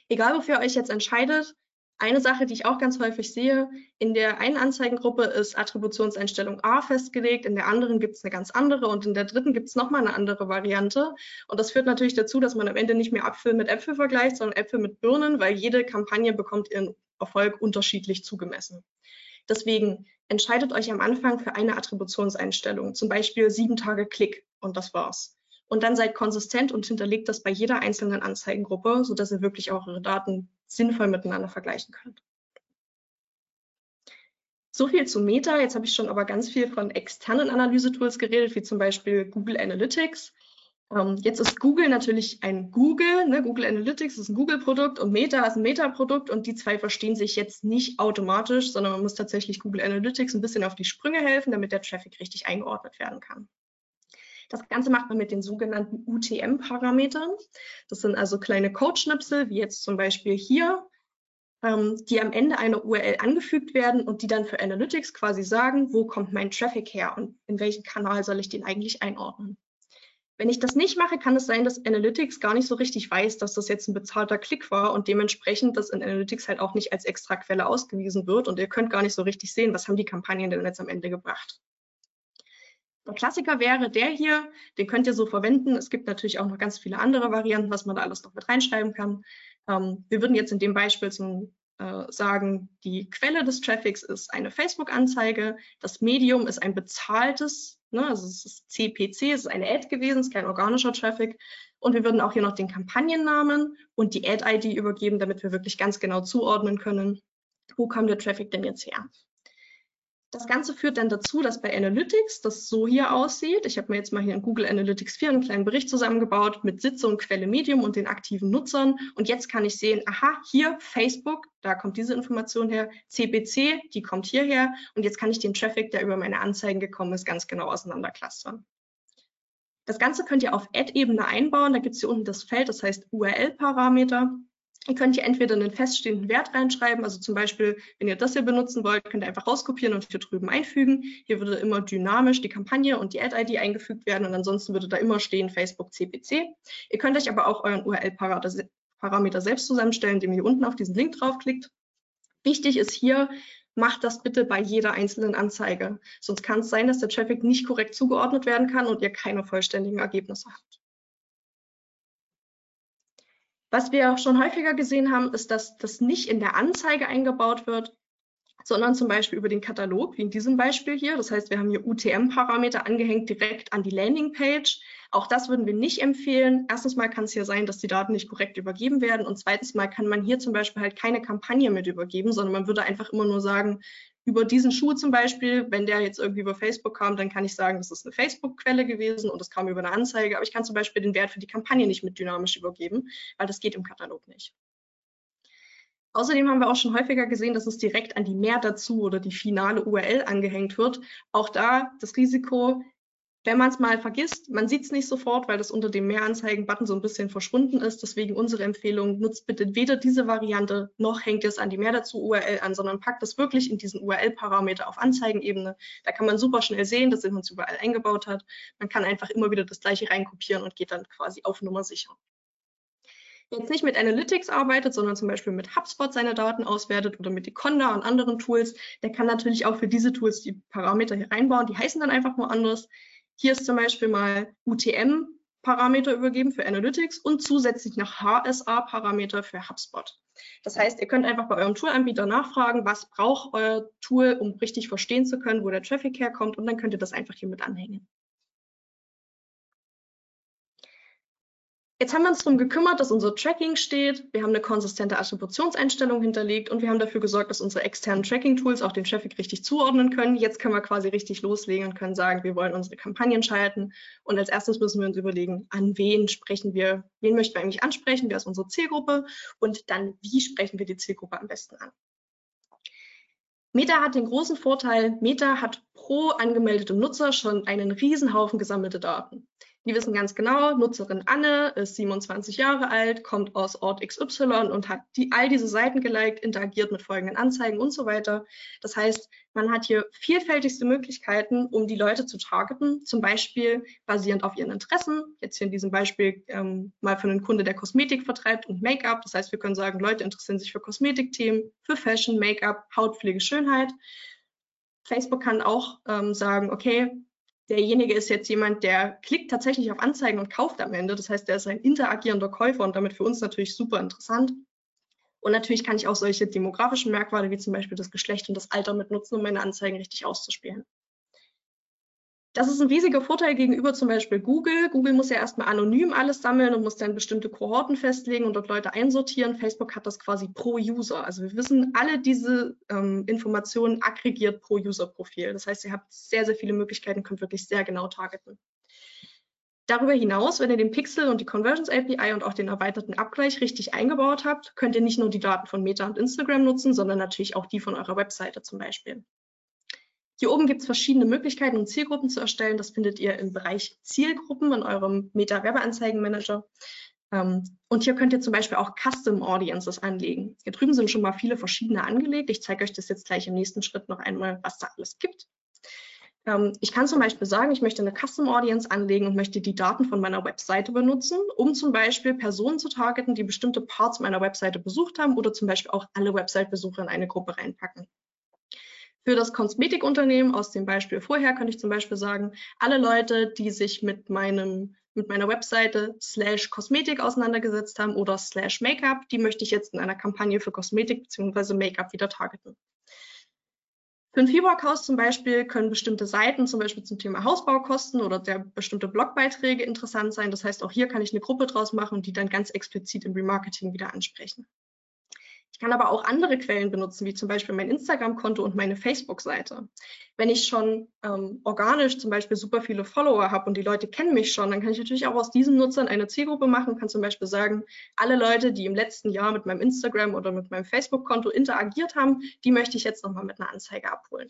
Egal, wofür ihr euch jetzt entscheidet, eine Sache, die ich auch ganz häufig sehe, in der einen Anzeigengruppe ist Attributionseinstellung A festgelegt, in der anderen gibt es eine ganz andere und in der dritten gibt es nochmal eine andere Variante. Und das führt natürlich dazu, dass man am Ende nicht mehr Äpfel mit Äpfel vergleicht, sondern Äpfel mit Birnen, weil jede Kampagne bekommt ihren Erfolg unterschiedlich zugemessen. Deswegen entscheidet euch am Anfang für eine Attributionseinstellung, zum Beispiel sieben Tage Klick und das war's und dann seid konsistent und hinterlegt das bei jeder einzelnen Anzeigengruppe, sodass ihr wirklich auch eure Daten sinnvoll miteinander vergleichen könnt. So viel zu Meta. Jetzt habe ich schon aber ganz viel von externen Analysetools geredet, wie zum Beispiel Google Analytics. Ähm, jetzt ist Google natürlich ein Google. Ne? Google Analytics ist ein Google-Produkt und Meta ist ein Meta-Produkt und die zwei verstehen sich jetzt nicht automatisch, sondern man muss tatsächlich Google Analytics ein bisschen auf die Sprünge helfen, damit der Traffic richtig eingeordnet werden kann. Das Ganze macht man mit den sogenannten UTM-Parametern. Das sind also kleine Code-Schnipsel, wie jetzt zum Beispiel hier, ähm, die am Ende einer URL angefügt werden und die dann für Analytics quasi sagen, wo kommt mein Traffic her und in welchen Kanal soll ich den eigentlich einordnen. Wenn ich das nicht mache, kann es sein, dass Analytics gar nicht so richtig weiß, dass das jetzt ein bezahlter Klick war und dementsprechend das in Analytics halt auch nicht als extra Quelle ausgewiesen wird und ihr könnt gar nicht so richtig sehen, was haben die Kampagnen denn jetzt am Ende gebracht. Der Klassiker wäre der hier, den könnt ihr so verwenden. Es gibt natürlich auch noch ganz viele andere Varianten, was man da alles noch mit reinschreiben kann. Ähm, wir würden jetzt in dem Beispiel zum äh, sagen, die Quelle des Traffics ist eine Facebook-Anzeige, das Medium ist ein bezahltes, ne, also es ist CPC, es ist eine Ad gewesen, es ist kein organischer Traffic. Und wir würden auch hier noch den Kampagnennamen und die Ad-ID übergeben, damit wir wirklich ganz genau zuordnen können, wo kam der Traffic denn jetzt her. Das Ganze führt dann dazu, dass bei Analytics das so hier aussieht. Ich habe mir jetzt mal hier in Google Analytics 4 einen kleinen Bericht zusammengebaut mit Sitzung, Quelle, Medium und den aktiven Nutzern. Und jetzt kann ich sehen, aha, hier Facebook, da kommt diese Information her, CPC, die kommt hierher. Und jetzt kann ich den Traffic, der über meine Anzeigen gekommen ist, ganz genau auseinanderclustern. Das Ganze könnt ihr auf Ad-Ebene einbauen. Da gibt es hier unten das Feld, das heißt URL-Parameter. Ihr könnt hier entweder einen feststehenden Wert reinschreiben, also zum Beispiel, wenn ihr das hier benutzen wollt, könnt ihr einfach rauskopieren und hier drüben einfügen. Hier würde immer dynamisch die Kampagne und die Ad-ID eingefügt werden und ansonsten würde da immer stehen Facebook CPC. Ihr könnt euch aber auch euren URL-Parameter selbst zusammenstellen, indem ihr hier unten auf diesen Link draufklickt. Wichtig ist hier, macht das bitte bei jeder einzelnen Anzeige. Sonst kann es sein, dass der Traffic nicht korrekt zugeordnet werden kann und ihr keine vollständigen Ergebnisse habt. Was wir auch schon häufiger gesehen haben, ist, dass das nicht in der Anzeige eingebaut wird, sondern zum Beispiel über den Katalog, wie in diesem Beispiel hier. Das heißt, wir haben hier UTM-Parameter angehängt direkt an die Landingpage. Auch das würden wir nicht empfehlen. Erstens mal kann es hier sein, dass die Daten nicht korrekt übergeben werden. Und zweitens mal kann man hier zum Beispiel halt keine Kampagne mit übergeben, sondern man würde einfach immer nur sagen, über diesen Schuh zum Beispiel, wenn der jetzt irgendwie über Facebook kam, dann kann ich sagen, das ist eine Facebook-Quelle gewesen und das kam über eine Anzeige, aber ich kann zum Beispiel den Wert für die Kampagne nicht mit dynamisch übergeben, weil das geht im Katalog nicht. Außerdem haben wir auch schon häufiger gesehen, dass es direkt an die Mehr dazu oder die finale URL angehängt wird. Auch da das Risiko, wenn man es mal vergisst, man sieht es nicht sofort, weil das unter dem Mehranzeigen-Button so ein bisschen verschwunden ist. Deswegen unsere Empfehlung, nutzt bitte weder diese Variante, noch hängt es an die Mehr dazu URL an, sondern packt das wirklich in diesen URL-Parameter auf Anzeigenebene. Da kann man super schnell sehen, dass es überall eingebaut hat. Man kann einfach immer wieder das gleiche reinkopieren und geht dann quasi auf Nummer sicher. Jetzt nicht mit Analytics arbeitet, sondern zum Beispiel mit HubSpot seine Daten auswertet oder mit Econda und anderen Tools, der kann natürlich auch für diese Tools die Parameter hier reinbauen. Die heißen dann einfach nur anders. Hier ist zum Beispiel mal UTM Parameter übergeben für Analytics und zusätzlich noch HSA Parameter für HubSpot. Das heißt, ihr könnt einfach bei eurem Toolanbieter nachfragen, was braucht euer Tool, um richtig verstehen zu können, wo der Traffic herkommt und dann könnt ihr das einfach hier mit anhängen. Jetzt haben wir uns darum gekümmert, dass unser Tracking steht. Wir haben eine konsistente Attributionseinstellung hinterlegt und wir haben dafür gesorgt, dass unsere externen Tracking-Tools auch den Traffic richtig zuordnen können. Jetzt können wir quasi richtig loslegen und können sagen, wir wollen unsere Kampagnen schalten. Und als erstes müssen wir uns überlegen, an wen sprechen wir, wen möchten wir eigentlich ansprechen, wer ist unsere Zielgruppe und dann, wie sprechen wir die Zielgruppe am besten an. Meta hat den großen Vorteil, Meta hat pro angemeldete Nutzer schon einen Riesenhaufen gesammelte Daten. Die wissen ganz genau, Nutzerin Anne ist 27 Jahre alt, kommt aus Ort XY und hat die, all diese Seiten geliked, interagiert mit folgenden Anzeigen und so weiter. Das heißt, man hat hier vielfältigste Möglichkeiten, um die Leute zu targeten, zum Beispiel basierend auf ihren Interessen. Jetzt hier in diesem Beispiel ähm, mal für einen Kunde, der Kosmetik vertreibt und Make-up. Das heißt, wir können sagen, Leute interessieren sich für Kosmetikthemen, für Fashion, Make-up, Hautpflege, Schönheit. Facebook kann auch ähm, sagen, okay, derjenige ist jetzt jemand, der klickt tatsächlich auf Anzeigen und kauft am Ende. Das heißt, der ist ein interagierender Käufer und damit für uns natürlich super interessant. Und natürlich kann ich auch solche demografischen Merkmale wie zum Beispiel das Geschlecht und das Alter mit nutzen, um meine Anzeigen richtig auszuspielen. Das ist ein riesiger Vorteil gegenüber zum Beispiel Google. Google muss ja erstmal anonym alles sammeln und muss dann bestimmte Kohorten festlegen und dort Leute einsortieren. Facebook hat das quasi pro User. Also wir wissen alle diese ähm, Informationen aggregiert pro User-Profil. Das heißt, ihr habt sehr, sehr viele Möglichkeiten, könnt wirklich sehr genau targeten. Darüber hinaus, wenn ihr den Pixel und die Conversions API und auch den erweiterten Abgleich richtig eingebaut habt, könnt ihr nicht nur die Daten von Meta und Instagram nutzen, sondern natürlich auch die von eurer Webseite zum Beispiel. Hier oben gibt es verschiedene Möglichkeiten, um Zielgruppen zu erstellen. Das findet ihr im Bereich Zielgruppen in eurem Meta-Werbeanzeigenmanager. Ähm, und hier könnt ihr zum Beispiel auch Custom Audiences anlegen. Hier drüben sind schon mal viele verschiedene angelegt. Ich zeige euch das jetzt gleich im nächsten Schritt noch einmal, was da alles gibt. Ähm, ich kann zum Beispiel sagen, ich möchte eine Custom Audience anlegen und möchte die Daten von meiner Webseite benutzen, um zum Beispiel Personen zu targeten, die bestimmte Parts meiner Webseite besucht haben oder zum Beispiel auch alle Website-Besucher in eine Gruppe reinpacken. Für das Kosmetikunternehmen aus dem Beispiel vorher könnte ich zum Beispiel sagen, alle Leute, die sich mit meinem mit meiner Webseite slash Kosmetik auseinandergesetzt haben oder slash Make-up, die möchte ich jetzt in einer Kampagne für Kosmetik bzw. Make-up wieder targeten. Für ein Fibrock-Haus zum Beispiel können bestimmte Seiten, zum Beispiel zum Thema Hausbaukosten oder der bestimmte Blogbeiträge interessant sein. Das heißt, auch hier kann ich eine Gruppe draus machen und die dann ganz explizit im Remarketing wieder ansprechen kann aber auch andere Quellen benutzen, wie zum Beispiel mein Instagram-Konto und meine Facebook-Seite. Wenn ich schon ähm, organisch zum Beispiel super viele Follower habe und die Leute kennen mich schon, dann kann ich natürlich auch aus diesen Nutzern eine Zielgruppe machen, kann zum Beispiel sagen, alle Leute, die im letzten Jahr mit meinem Instagram oder mit meinem Facebook-Konto interagiert haben, die möchte ich jetzt nochmal mit einer Anzeige abholen.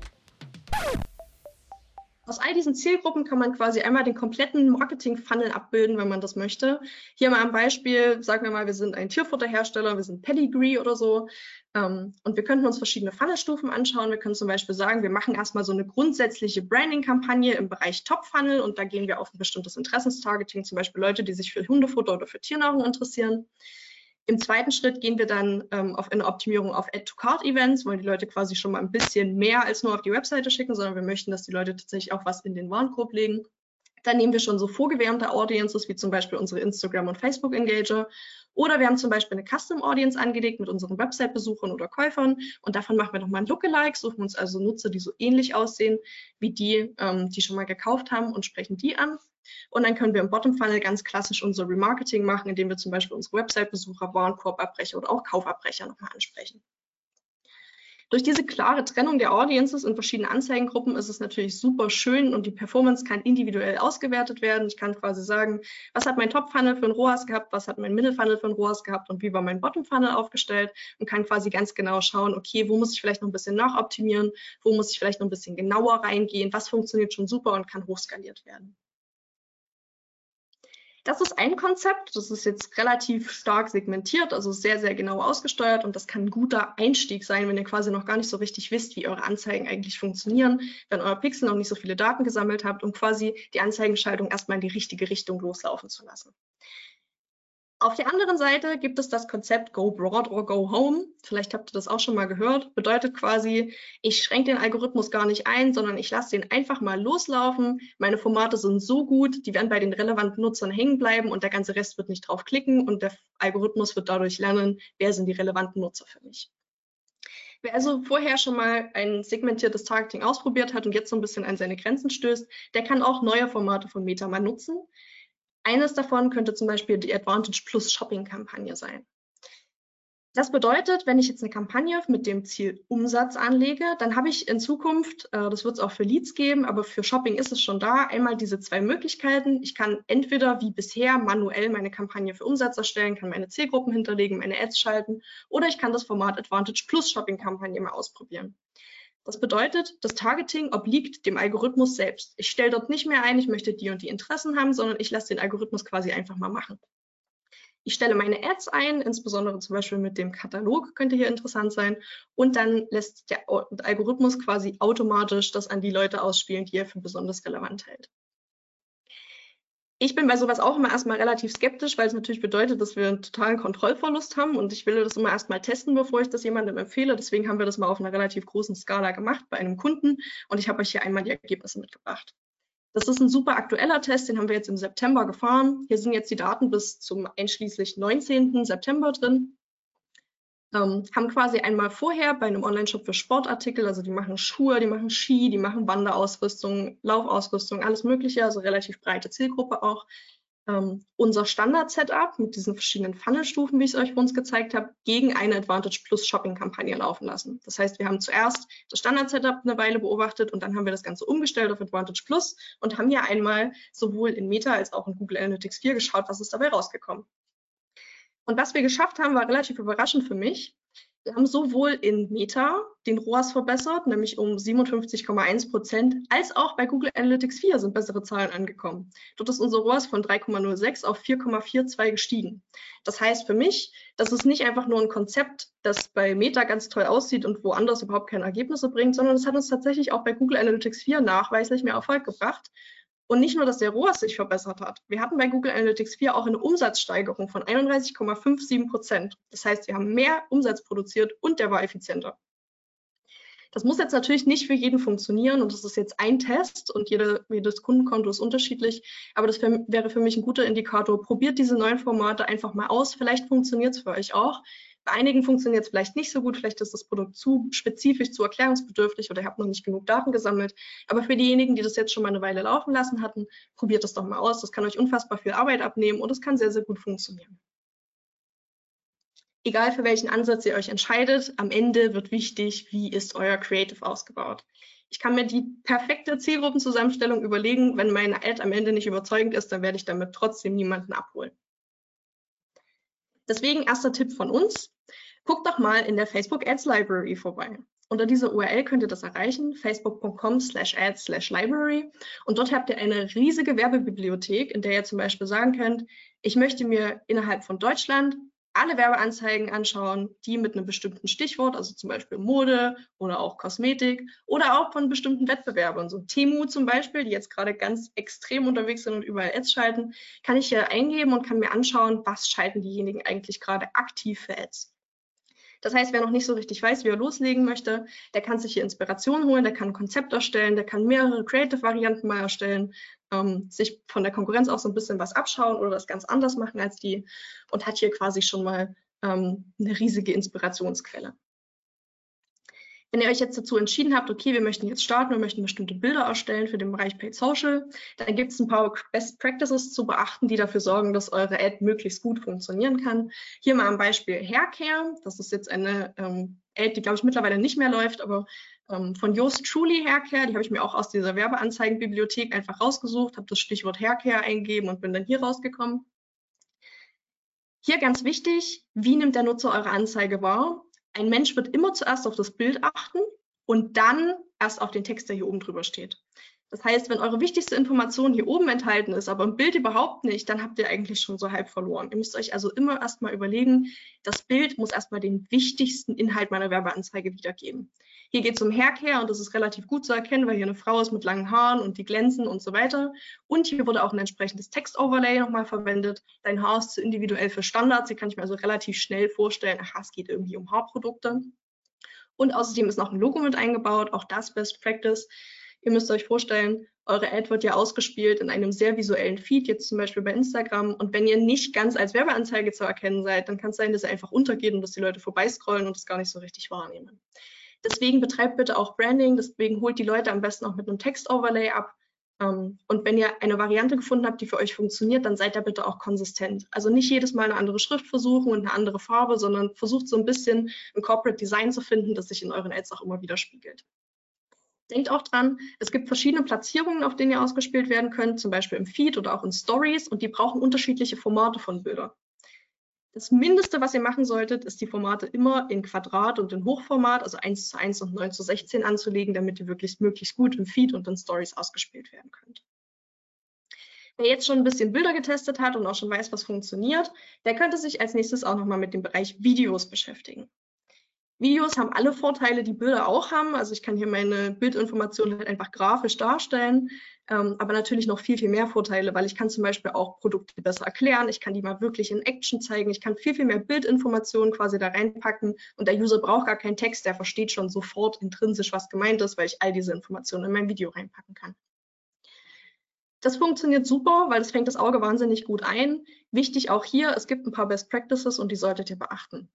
Aus all diesen Zielgruppen kann man quasi einmal den kompletten Marketing-Funnel abbilden, wenn man das möchte. Hier mal ein Beispiel, sagen wir mal, wir sind ein Tierfutterhersteller, wir sind Pedigree oder so. Ähm, und wir könnten uns verschiedene Funnelstufen anschauen. Wir können zum Beispiel sagen, wir machen erstmal so eine grundsätzliche Branding-Kampagne im Bereich Top-Funnel und da gehen wir auf ein bestimmtes Interessenstargeting, zum Beispiel Leute, die sich für Hundefutter oder für Tiernahrung interessieren. Im zweiten Schritt gehen wir dann ähm, auf eine Optimierung auf Add-to-Cart-Events, wollen die Leute quasi schon mal ein bisschen mehr als nur auf die Webseite schicken, sondern wir möchten, dass die Leute tatsächlich auch was in den Warenkorb legen. Dann nehmen wir schon so vorgewärmte Audiences, wie zum Beispiel unsere Instagram- und Facebook-Engager. Oder wir haben zum Beispiel eine Custom Audience angelegt mit unseren Website-Besuchern oder Käufern und davon machen wir nochmal ein Lookalike, suchen uns also Nutzer, die so ähnlich aussehen wie die, ähm, die schon mal gekauft haben und sprechen die an. Und dann können wir im Bottom Funnel ganz klassisch unser Remarketing machen, indem wir zum Beispiel unsere Website-Besucher, Warenkorbabbrecher oder auch Kaufabbrecher nochmal ansprechen. Durch diese klare Trennung der Audiences in verschiedene Anzeigengruppen ist es natürlich super schön und die Performance kann individuell ausgewertet werden. Ich kann quasi sagen, was hat mein Top-Funnel für ein ROAS gehabt, was hat mein Middle-Funnel für ein ROAS gehabt und wie war mein Bottom-Funnel aufgestellt und kann quasi ganz genau schauen, okay, wo muss ich vielleicht noch ein bisschen nachoptimieren, wo muss ich vielleicht noch ein bisschen genauer reingehen, was funktioniert schon super und kann hochskaliert werden. Das ist ein Konzept, das ist jetzt relativ stark segmentiert, also sehr, sehr genau ausgesteuert und das kann ein guter Einstieg sein, wenn ihr quasi noch gar nicht so richtig wisst, wie eure Anzeigen eigentlich funktionieren, wenn euer Pixel noch nicht so viele Daten gesammelt habt, um quasi die Anzeigenschaltung erstmal in die richtige Richtung loslaufen zu lassen. Auf der anderen Seite gibt es das Konzept Go Broad or Go Home. Vielleicht habt ihr das auch schon mal gehört. Bedeutet quasi, ich schränke den Algorithmus gar nicht ein, sondern ich lasse den einfach mal loslaufen. Meine Formate sind so gut, die werden bei den relevanten Nutzern hängen bleiben und der ganze Rest wird nicht drauf klicken und der Algorithmus wird dadurch lernen, wer sind die relevanten Nutzer für mich. Wer also vorher schon mal ein segmentiertes Targeting ausprobiert hat und jetzt so ein bisschen an seine Grenzen stößt, der kann auch neue Formate von Meta mal nutzen. Eines davon könnte zum Beispiel die Advantage Plus Shopping Kampagne sein. Das bedeutet, wenn ich jetzt eine Kampagne mit dem Ziel Umsatz anlege, dann habe ich in Zukunft, äh, das wird es auch für Leads geben, aber für Shopping ist es schon da, einmal diese zwei Möglichkeiten. Ich kann entweder wie bisher manuell meine Kampagne für Umsatz erstellen, kann meine Zielgruppen hinterlegen, meine Ads schalten oder ich kann das Format Advantage Plus Shopping Kampagne mal ausprobieren. Das bedeutet, das Targeting obliegt dem Algorithmus selbst. Ich stelle dort nicht mehr ein, ich möchte die und die Interessen haben, sondern ich lasse den Algorithmus quasi einfach mal machen. Ich stelle meine Ads ein, insbesondere zum Beispiel mit dem Katalog könnte hier interessant sein. Und dann lässt der Algorithmus quasi automatisch das an die Leute ausspielen, die er für besonders relevant hält. Ich bin bei sowas auch immer erstmal relativ skeptisch, weil es natürlich bedeutet, dass wir einen totalen Kontrollverlust haben und ich will das immer erstmal testen, bevor ich das jemandem empfehle. Deswegen haben wir das mal auf einer relativ großen Skala gemacht bei einem Kunden und ich habe euch hier einmal die Ergebnisse mitgebracht. Das ist ein super aktueller Test, den haben wir jetzt im September gefahren. Hier sind jetzt die Daten bis zum einschließlich 19. September drin ähm, haben quasi einmal vorher bei einem Online-Shop für Sportartikel, also die machen Schuhe, die machen Ski, die machen Wanderausrüstung, Laufausrüstung, alles Mögliche, also relativ breite Zielgruppe auch, ähm, unser Standard-Setup mit diesen verschiedenen Funnel-Stufen, wie ich es euch bei uns gezeigt habe, gegen eine Advantage Plus Shopping-Kampagne laufen lassen. Das heißt, wir haben zuerst das Standard-Setup eine Weile beobachtet und dann haben wir das Ganze umgestellt auf Advantage Plus und haben hier einmal sowohl in Meta als auch in Google Analytics 4 geschaut, was ist dabei rausgekommen. Und was wir geschafft haben, war relativ überraschend für mich. Wir haben sowohl in Meta den ROAS verbessert, nämlich um 57,1 Prozent, als auch bei Google Analytics 4 sind bessere Zahlen angekommen. Dort ist unser ROAS von 3,06 auf 4,42 gestiegen. Das heißt für mich, das ist nicht einfach nur ein Konzept, das bei Meta ganz toll aussieht und woanders überhaupt keine Ergebnisse bringt, sondern es hat uns tatsächlich auch bei Google Analytics 4 nachweislich mehr Erfolg gebracht. Und nicht nur, dass der ROAS sich verbessert hat. Wir hatten bei Google Analytics 4 auch eine Umsatzsteigerung von 31,57 Prozent. Das heißt, wir haben mehr Umsatz produziert und der war effizienter. Das muss jetzt natürlich nicht für jeden funktionieren und das ist jetzt ein Test und jede, jedes Kundenkonto ist unterschiedlich, aber das wäre für mich ein guter Indikator. Probiert diese neuen Formate einfach mal aus, vielleicht funktioniert es für euch auch. Bei einigen funktioniert es vielleicht nicht so gut, vielleicht ist das Produkt zu spezifisch, zu erklärungsbedürftig oder ihr habt noch nicht genug Daten gesammelt. Aber für diejenigen, die das jetzt schon mal eine Weile laufen lassen hatten, probiert das doch mal aus. Das kann euch unfassbar viel Arbeit abnehmen und es kann sehr, sehr gut funktionieren. Egal für welchen Ansatz ihr euch entscheidet, am Ende wird wichtig, wie ist euer Creative ausgebaut. Ich kann mir die perfekte Zielgruppenzusammenstellung überlegen. Wenn meine Ad am Ende nicht überzeugend ist, dann werde ich damit trotzdem niemanden abholen. Deswegen erster Tipp von uns. Guckt doch mal in der Facebook Ads Library vorbei. Unter dieser URL könnt ihr das erreichen, facebook.com slash ads slash library. Und dort habt ihr eine riesige Werbebibliothek, in der ihr zum Beispiel sagen könnt, ich möchte mir innerhalb von Deutschland alle Werbeanzeigen anschauen, die mit einem bestimmten Stichwort, also zum Beispiel Mode oder auch Kosmetik oder auch von bestimmten Wettbewerbern, so Temu zum Beispiel, die jetzt gerade ganz extrem unterwegs sind und überall Ads schalten, kann ich hier eingeben und kann mir anschauen, was schalten diejenigen eigentlich gerade aktiv für Ads. Das heißt, wer noch nicht so richtig weiß, wie er loslegen möchte, der kann sich hier Inspiration holen, der kann ein Konzept erstellen, der kann mehrere Creative-Varianten mal erstellen, ähm, sich von der Konkurrenz auch so ein bisschen was abschauen oder das ganz anders machen als die und hat hier quasi schon mal ähm, eine riesige Inspirationsquelle. Wenn ihr euch jetzt dazu entschieden habt, okay, wir möchten jetzt starten, wir möchten bestimmte Bilder erstellen für den Bereich Paid Social, dann gibt es ein paar Best Practices zu beachten, die dafür sorgen, dass eure Ad möglichst gut funktionieren kann. Hier mal am Beispiel Haircare. Das ist jetzt eine ähm, Ad, die, glaube ich, mittlerweile nicht mehr läuft, aber ähm, von Yoast Truly Haircare. Die habe ich mir auch aus dieser Werbeanzeigenbibliothek einfach rausgesucht, habe das Stichwort Haircare eingegeben und bin dann hier rausgekommen. Hier ganz wichtig, wie nimmt der Nutzer eure Anzeige wahr? Ein Mensch wird immer zuerst auf das Bild achten und dann erst auf den Text, der hier oben drüber steht. Das heißt, wenn eure wichtigste Information hier oben enthalten ist, aber im Bild überhaupt nicht, dann habt ihr eigentlich schon so halb verloren. Ihr müsst euch also immer erstmal überlegen, das Bild muss erstmal den wichtigsten Inhalt meiner Werbeanzeige wiedergeben. Hier geht es um Haircare und das ist relativ gut zu erkennen, weil hier eine Frau ist mit langen Haaren und die glänzen und so weiter. Und hier wurde auch ein entsprechendes Text-Overlay nochmal verwendet. Dein Haar ist zu individuell für Standards. Hier kann ich mir also relativ schnell vorstellen, aha, es geht irgendwie um Haarprodukte. Und außerdem ist noch ein Logo mit eingebaut, auch das Best Practice. Ihr müsst euch vorstellen, eure Ad wird ja ausgespielt in einem sehr visuellen Feed, jetzt zum Beispiel bei Instagram. Und wenn ihr nicht ganz als Werbeanzeige zu erkennen seid, dann kann es sein, dass ihr einfach untergeht und dass die Leute vorbeiscrollen und es gar nicht so richtig wahrnehmen. Deswegen betreibt bitte auch Branding, deswegen holt die Leute am besten auch mit einem Text-Overlay ab. Ähm, und wenn ihr eine Variante gefunden habt, die für euch funktioniert, dann seid da bitte auch konsistent. Also nicht jedes Mal eine andere Schrift versuchen und eine andere Farbe, sondern versucht so ein bisschen ein Corporate Design zu finden, das sich in euren Ads auch immer widerspiegelt. Denkt auch dran, es gibt verschiedene Platzierungen, auf denen ihr ausgespielt werden könnt, zum Beispiel im Feed oder auch in Stories und die brauchen unterschiedliche Formate von Bildern. Das Mindeste, was ihr machen solltet, ist die Formate immer in Quadrat und in Hochformat, also 1 zu 1 und 9 zu 16 anzulegen, damit ihr wirklich möglichst gut im Feed und in Stories ausgespielt werden könnt. Wer jetzt schon ein bisschen Bilder getestet hat und auch schon weiß, was funktioniert, der könnte sich als nächstes auch nochmal mit dem Bereich Videos beschäftigen. Videos haben alle Vorteile, die Bilder auch haben. Also ich kann hier meine Bildinformationen halt einfach grafisch darstellen, ähm, aber natürlich noch viel, viel mehr Vorteile, weil ich kann zum Beispiel auch Produkte besser erklären. Ich kann die mal wirklich in Action zeigen. Ich kann viel, viel mehr Bildinformationen quasi da reinpacken und der User braucht gar keinen Text, der versteht schon sofort intrinsisch, was gemeint ist, weil ich all diese Informationen in mein Video reinpacken kann. Das funktioniert super, weil es fängt das Auge wahnsinnig gut ein. Wichtig auch hier, es gibt ein paar Best Practices und die solltet ihr beachten.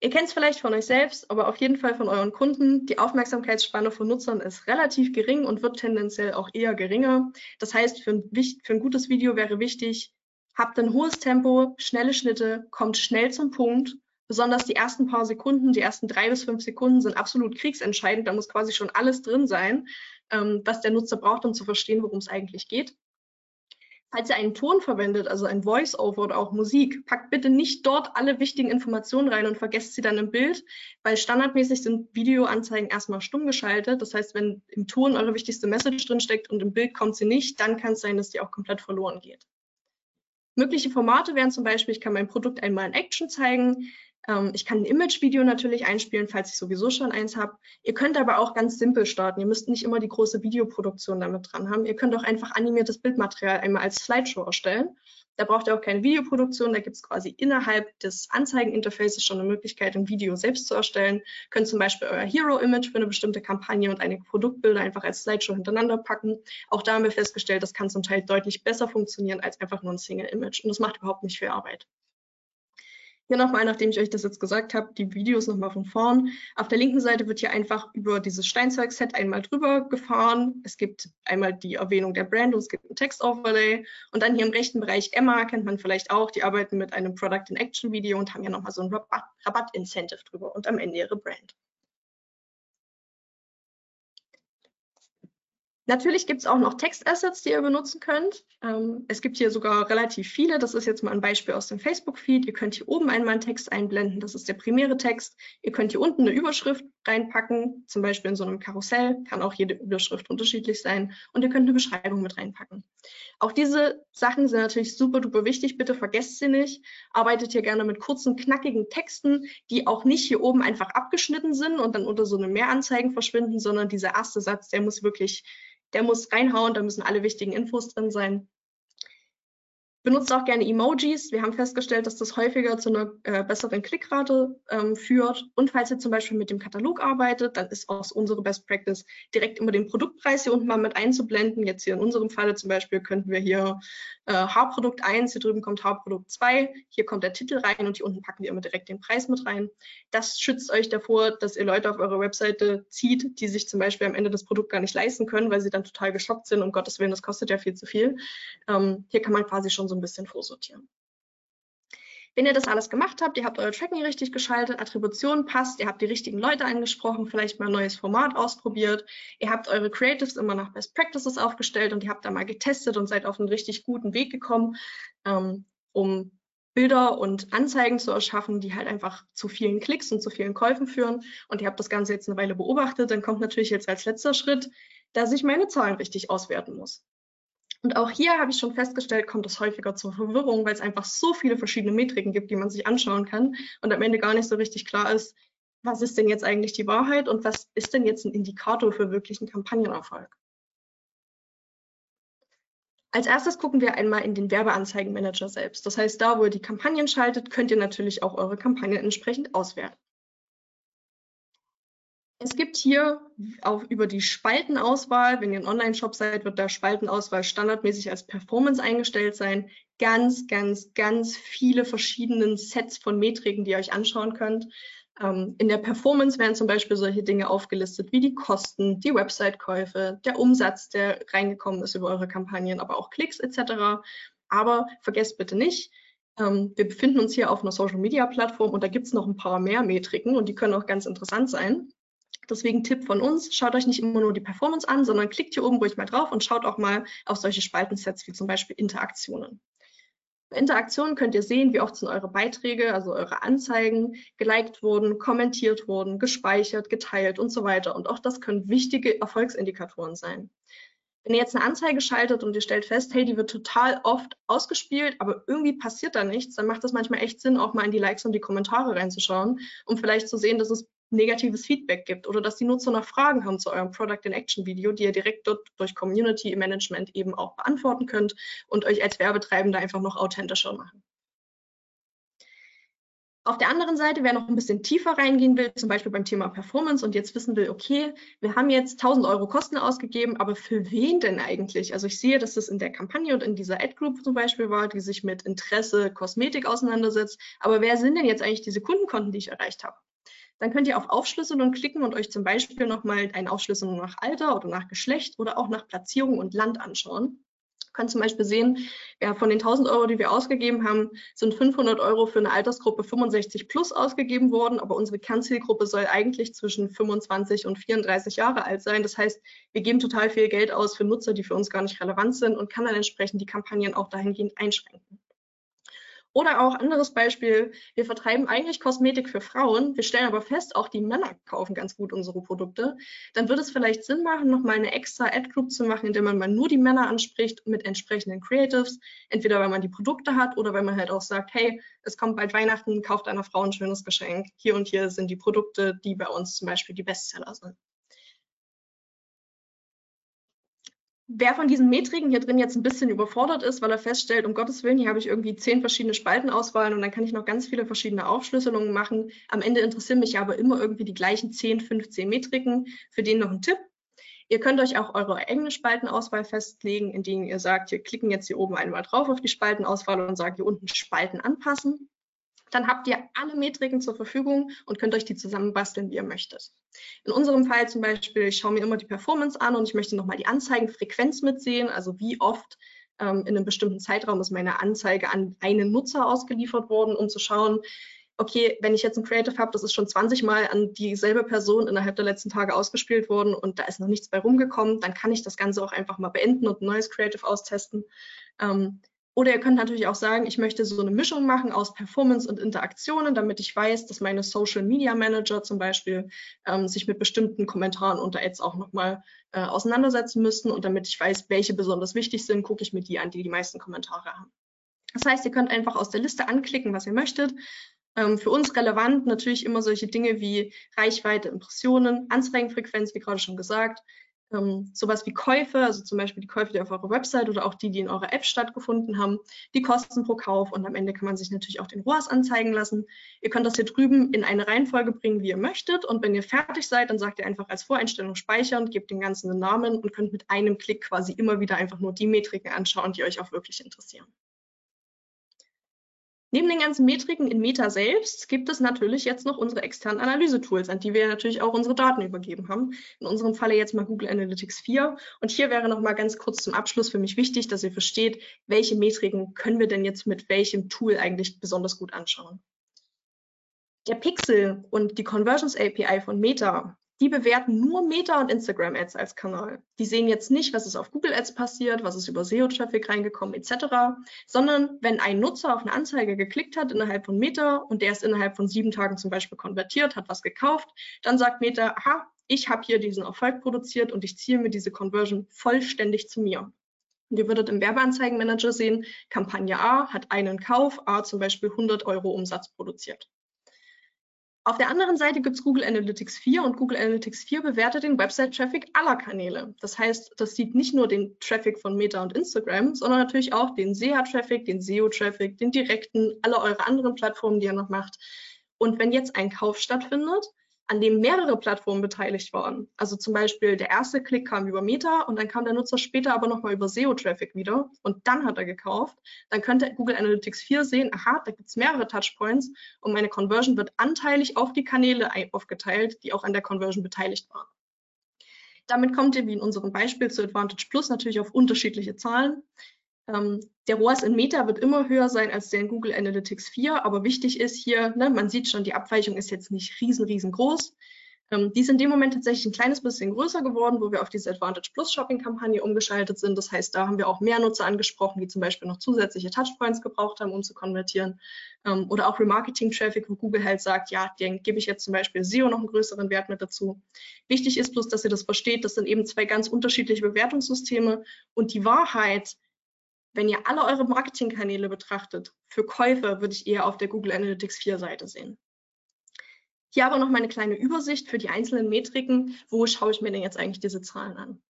Ihr kennt es vielleicht von euch selbst, aber auf jeden Fall von euren Kunden. Die Aufmerksamkeitsspanne von Nutzern ist relativ gering und wird tendenziell auch eher geringer. Das heißt, für ein, für ein gutes Video wäre wichtig, habt ein hohes Tempo, schnelle Schnitte, kommt schnell zum Punkt. Besonders die ersten paar Sekunden, die ersten drei bis fünf Sekunden sind absolut kriegsentscheidend. Da muss quasi schon alles drin sein, ähm, was der Nutzer braucht, um zu verstehen, worum es eigentlich geht. Falls ihr einen Ton verwendet, also ein Voice-Over oder auch Musik, packt bitte nicht dort alle wichtigen Informationen rein und vergesst sie dann im Bild, weil standardmäßig sind Videoanzeigen erstmal stumm geschaltet. Das heißt, wenn im Ton eure wichtigste Message drinsteckt und im Bild kommt sie nicht, dann kann es sein, dass die auch komplett verloren geht. Mögliche Formate wären zum Beispiel, ich kann mein Produkt einmal in Action zeigen, ähm, ich kann ein Image-Video natürlich einspielen, falls ich sowieso schon eins habe. Ihr könnt aber auch ganz simpel starten. Ihr müsst nicht immer die große Videoproduktion damit dran haben. Ihr könnt auch einfach animiertes Bildmaterial einmal als Slideshow erstellen. Da braucht ihr auch keine Videoproduktion, da gibt es quasi innerhalb des Anzeigeninterfaces schon eine Möglichkeit, ein Video selbst zu erstellen. Ihr könnt zum Beispiel euer Hero-Image für eine bestimmte Kampagne und einige Produktbilder einfach als Slideshow hintereinander packen. Auch da haben wir festgestellt, das kann zum Teil deutlich besser funktionieren als einfach nur ein Single-Image und das macht überhaupt nicht viel Arbeit. Hier nochmal, nachdem ich euch das jetzt gesagt habe, die Videos nochmal von vorn. Auf der linken Seite wird hier einfach über dieses Steinzeug-Set einmal drüber gefahren. Es gibt einmal die Erwähnung der Brand und es gibt ein Text-Overlay. Und dann hier im rechten Bereich Emma kennt man vielleicht auch. Die arbeiten mit einem Product-in-Action-Video und haben hier nochmal so ein Rabatt-Incentive drüber und am Ende ihre Brand. Natürlich gibt es auch noch Textassets, die ihr benutzen könnt. Ähm, es gibt hier sogar relativ viele. Das ist jetzt mal ein Beispiel aus dem Facebook-Feed. Ihr könnt hier oben einmal einen Text einblenden. Das ist der primäre Text. Ihr könnt hier unten eine Überschrift reinpacken, zum Beispiel in so einem Karussell. Kann auch jede Überschrift unterschiedlich sein. Und ihr könnt eine Beschreibung mit reinpacken. Auch diese Sachen sind natürlich super duper wichtig. Bitte vergesst sie nicht. Arbeitet hier gerne mit kurzen, knackigen Texten, die auch nicht hier oben einfach abgeschnitten sind und dann unter so einem Mehranzeigen verschwinden, sondern dieser erste Satz, der muss wirklich der muss reinhauen, da müssen alle wichtigen Infos drin sein. Benutzt auch gerne Emojis. Wir haben festgestellt, dass das häufiger zu einer äh, besseren Klickrate ähm, führt. Und falls ihr zum Beispiel mit dem Katalog arbeitet, dann ist aus unserer Best Practice direkt immer den Produktpreis hier unten mal mit einzublenden. Jetzt hier in unserem Falle zum Beispiel könnten wir hier äh, Haarprodukt 1, hier drüben kommt Haarprodukt 2, hier kommt der Titel rein und hier unten packen wir immer direkt den Preis mit rein. Das schützt euch davor, dass ihr Leute auf eure Webseite zieht, die sich zum Beispiel am Ende das Produkt gar nicht leisten können, weil sie dann total geschockt sind. Um Gottes Willen, das kostet ja viel zu viel. Ähm, hier kann man quasi schon so ein bisschen vorsortieren. Wenn ihr das alles gemacht habt, ihr habt euer Tracking richtig geschaltet, Attribution passt, ihr habt die richtigen Leute angesprochen, vielleicht mal ein neues Format ausprobiert, ihr habt eure Creatives immer nach Best Practices aufgestellt und ihr habt da mal getestet und seid auf einen richtig guten Weg gekommen, ähm, um Bilder und Anzeigen zu erschaffen, die halt einfach zu vielen Klicks und zu vielen Käufen führen. Und ihr habt das Ganze jetzt eine Weile beobachtet, dann kommt natürlich jetzt als letzter Schritt, dass ich meine Zahlen richtig auswerten muss. Und auch hier habe ich schon festgestellt, kommt es häufiger zur Verwirrung, weil es einfach so viele verschiedene Metriken gibt, die man sich anschauen kann und am Ende gar nicht so richtig klar ist, was ist denn jetzt eigentlich die Wahrheit und was ist denn jetzt ein Indikator für wirklichen Kampagnenerfolg. Als erstes gucken wir einmal in den Werbeanzeigenmanager selbst. Das heißt, da, wo ihr die Kampagnen schaltet, könnt ihr natürlich auch eure Kampagnen entsprechend auswerten. Es gibt hier auch über die Spaltenauswahl, wenn ihr ein Online-Shop seid, wird der Spaltenauswahl standardmäßig als Performance eingestellt sein. Ganz, ganz, ganz viele verschiedene Sets von Metriken, die ihr euch anschauen könnt. Ähm, in der Performance werden zum Beispiel solche Dinge aufgelistet wie die Kosten, die Website-Käufe, der Umsatz, der reingekommen ist über eure Kampagnen, aber auch Klicks etc. Aber vergesst bitte nicht, ähm, wir befinden uns hier auf einer Social-Media-Plattform und da gibt es noch ein paar mehr Metriken und die können auch ganz interessant sein. Deswegen Tipp von uns, schaut euch nicht immer nur die Performance an, sondern klickt hier oben ruhig mal drauf und schaut auch mal auf solche Spaltensets wie zum Beispiel Interaktionen. Bei Interaktionen könnt ihr sehen, wie oft sind eure Beiträge, also eure Anzeigen, geliked wurden, kommentiert wurden, gespeichert, geteilt und so weiter. Und auch das können wichtige Erfolgsindikatoren sein. Wenn ihr jetzt eine Anzeige schaltet und ihr stellt fest, hey, die wird total oft ausgespielt, aber irgendwie passiert da nichts, dann macht es manchmal echt Sinn, auch mal in die Likes und die Kommentare reinzuschauen, um vielleicht zu sehen, dass es negatives Feedback gibt oder dass die Nutzer noch Fragen haben zu eurem Product in Action Video, die ihr direkt dort durch Community Management eben auch beantworten könnt und euch als Werbetreibender einfach noch authentischer machen. Auf der anderen Seite, wer noch ein bisschen tiefer reingehen will, zum Beispiel beim Thema Performance und jetzt wissen will, okay, wir haben jetzt 1000 Euro Kosten ausgegeben, aber für wen denn eigentlich? Also ich sehe, dass das in der Kampagne und in dieser Ad-Group zum Beispiel war, die sich mit Interesse Kosmetik auseinandersetzt. Aber wer sind denn jetzt eigentlich diese Kundenkonten, die ich erreicht habe? Dann könnt ihr auf Aufschlüsselung klicken und euch zum Beispiel nochmal eine Aufschlüsselung nach Alter oder nach Geschlecht oder auch nach Platzierung und Land anschauen kann zum Beispiel sehen, ja, von den 1000 Euro, die wir ausgegeben haben, sind 500 Euro für eine Altersgruppe 65 plus ausgegeben worden, aber unsere Kernzielgruppe soll eigentlich zwischen 25 und 34 Jahre alt sein. Das heißt, wir geben total viel Geld aus für Nutzer, die für uns gar nicht relevant sind und kann dann entsprechend die Kampagnen auch dahingehend einschränken. Oder auch anderes Beispiel, wir vertreiben eigentlich Kosmetik für Frauen, wir stellen aber fest, auch die Männer kaufen ganz gut unsere Produkte. Dann würde es vielleicht Sinn machen, nochmal eine extra Ad-Group zu machen, in der man mal nur die Männer anspricht mit entsprechenden Creatives. Entweder weil man die Produkte hat oder weil man halt auch sagt, hey, es kommt bald Weihnachten, kauft einer Frau ein schönes Geschenk. Hier und hier sind die Produkte, die bei uns zum Beispiel die Bestseller sind. Wer von diesen Metriken hier drin jetzt ein bisschen überfordert ist, weil er feststellt, um Gottes Willen, hier habe ich irgendwie zehn verschiedene Spaltenauswahlen und dann kann ich noch ganz viele verschiedene Aufschlüsselungen machen. Am Ende interessieren mich aber immer irgendwie die gleichen 10, 15 Metriken. Für den noch ein Tipp. Ihr könnt euch auch eure eigene Spaltenauswahl festlegen, indem ihr sagt, wir klicken jetzt hier oben einmal drauf auf die Spaltenauswahl und sagen hier unten Spalten anpassen dann habt ihr alle Metriken zur Verfügung und könnt euch die zusammenbasteln, wie ihr möchtet. In unserem Fall zum Beispiel, ich schaue mir immer die Performance an und ich möchte nochmal die Anzeigenfrequenz mitsehen, also wie oft ähm, in einem bestimmten Zeitraum ist meine Anzeige an einen Nutzer ausgeliefert worden, um zu schauen, okay, wenn ich jetzt ein Creative habe, das ist schon 20 Mal an dieselbe Person innerhalb der letzten Tage ausgespielt worden und da ist noch nichts bei rumgekommen, dann kann ich das Ganze auch einfach mal beenden und ein neues Creative austesten. Ähm, oder ihr könnt natürlich auch sagen, ich möchte so eine Mischung machen aus Performance und Interaktionen, damit ich weiß, dass meine Social Media Manager zum Beispiel ähm, sich mit bestimmten Kommentaren unter Ads auch nochmal äh, auseinandersetzen müssen. Und damit ich weiß, welche besonders wichtig sind, gucke ich mir die an, die die meisten Kommentare haben. Das heißt, ihr könnt einfach aus der Liste anklicken, was ihr möchtet. Ähm, für uns relevant natürlich immer solche Dinge wie Reichweite, Impressionen, Anzeigenfrequenz, wie gerade schon gesagt, ähm, sowas wie Käufe, also zum Beispiel die Käufe, die auf eurer Website oder auch die, die in eurer App stattgefunden haben, die Kosten pro Kauf und am Ende kann man sich natürlich auch den ROAS anzeigen lassen. Ihr könnt das hier drüben in eine Reihenfolge bringen, wie ihr möchtet und wenn ihr fertig seid, dann sagt ihr einfach als Voreinstellung speichern, gebt dem Ganzen einen Namen und könnt mit einem Klick quasi immer wieder einfach nur die Metriken anschauen, die euch auch wirklich interessieren. Neben den ganzen Metriken in Meta selbst gibt es natürlich jetzt noch unsere externen Analyse-Tools, an die wir natürlich auch unsere Daten übergeben haben. In unserem Falle jetzt mal Google Analytics 4. Und hier wäre noch mal ganz kurz zum Abschluss für mich wichtig, dass ihr versteht, welche Metriken können wir denn jetzt mit welchem Tool eigentlich besonders gut anschauen. Der Pixel und die Conversions API von Meta die bewerten nur Meta und Instagram Ads als Kanal. Die sehen jetzt nicht, was ist auf Google Ads passiert, was ist über SEO-Traffic reingekommen etc., sondern wenn ein Nutzer auf eine Anzeige geklickt hat innerhalb von Meta und der ist innerhalb von sieben Tagen zum Beispiel konvertiert, hat was gekauft, dann sagt Meta, aha, ich habe hier diesen Erfolg produziert und ich ziehe mir diese Conversion vollständig zu mir. Und ihr würdet im Werbeanzeigenmanager sehen, Kampagne A hat einen Kauf, A zum Beispiel 100 Euro Umsatz produziert. Auf der anderen Seite gibt es Google Analytics 4 und Google Analytics 4 bewertet den Website-Traffic aller Kanäle. Das heißt, das sieht nicht nur den Traffic von Meta und Instagram, sondern natürlich auch den SEA-Traffic, den SEO-Traffic, den direkten, alle eure anderen Plattformen, die ihr noch macht. Und wenn jetzt ein Kauf stattfindet, an dem mehrere Plattformen beteiligt waren. Also zum Beispiel der erste Klick kam über Meta und dann kam der Nutzer später aber nochmal über SEO-Traffic wieder und dann hat er gekauft. Dann könnte Google Analytics 4 sehen, aha, da gibt es mehrere Touchpoints und meine Conversion wird anteilig auf die Kanäle aufgeteilt, die auch an der Conversion beteiligt waren. Damit kommt ihr, wie in unserem Beispiel zu Advantage Plus, natürlich auf unterschiedliche Zahlen. Ähm, der ROAS in Meta wird immer höher sein als der in Google Analytics 4, aber wichtig ist hier, ne, man sieht schon, die Abweichung ist jetzt nicht riesen, riesengroß. Ähm, die ist in dem Moment tatsächlich ein kleines bisschen größer geworden, wo wir auf diese Advantage Plus Shopping Kampagne umgeschaltet sind. Das heißt, da haben wir auch mehr Nutzer angesprochen, die zum Beispiel noch zusätzliche Touchpoints gebraucht haben, um zu konvertieren. Ähm, oder auch Remarketing Traffic, wo Google halt sagt, ja, den gebe ich jetzt zum Beispiel SEO noch einen größeren Wert mit dazu. Wichtig ist bloß, dass ihr das versteht. Das sind eben zwei ganz unterschiedliche Bewertungssysteme und die Wahrheit, wenn ihr alle eure Marketingkanäle betrachtet, für Käufer würde ich eher auf der Google Analytics 4 Seite sehen. Hier aber noch meine kleine Übersicht für die einzelnen Metriken. Wo schaue ich mir denn jetzt eigentlich diese Zahlen an?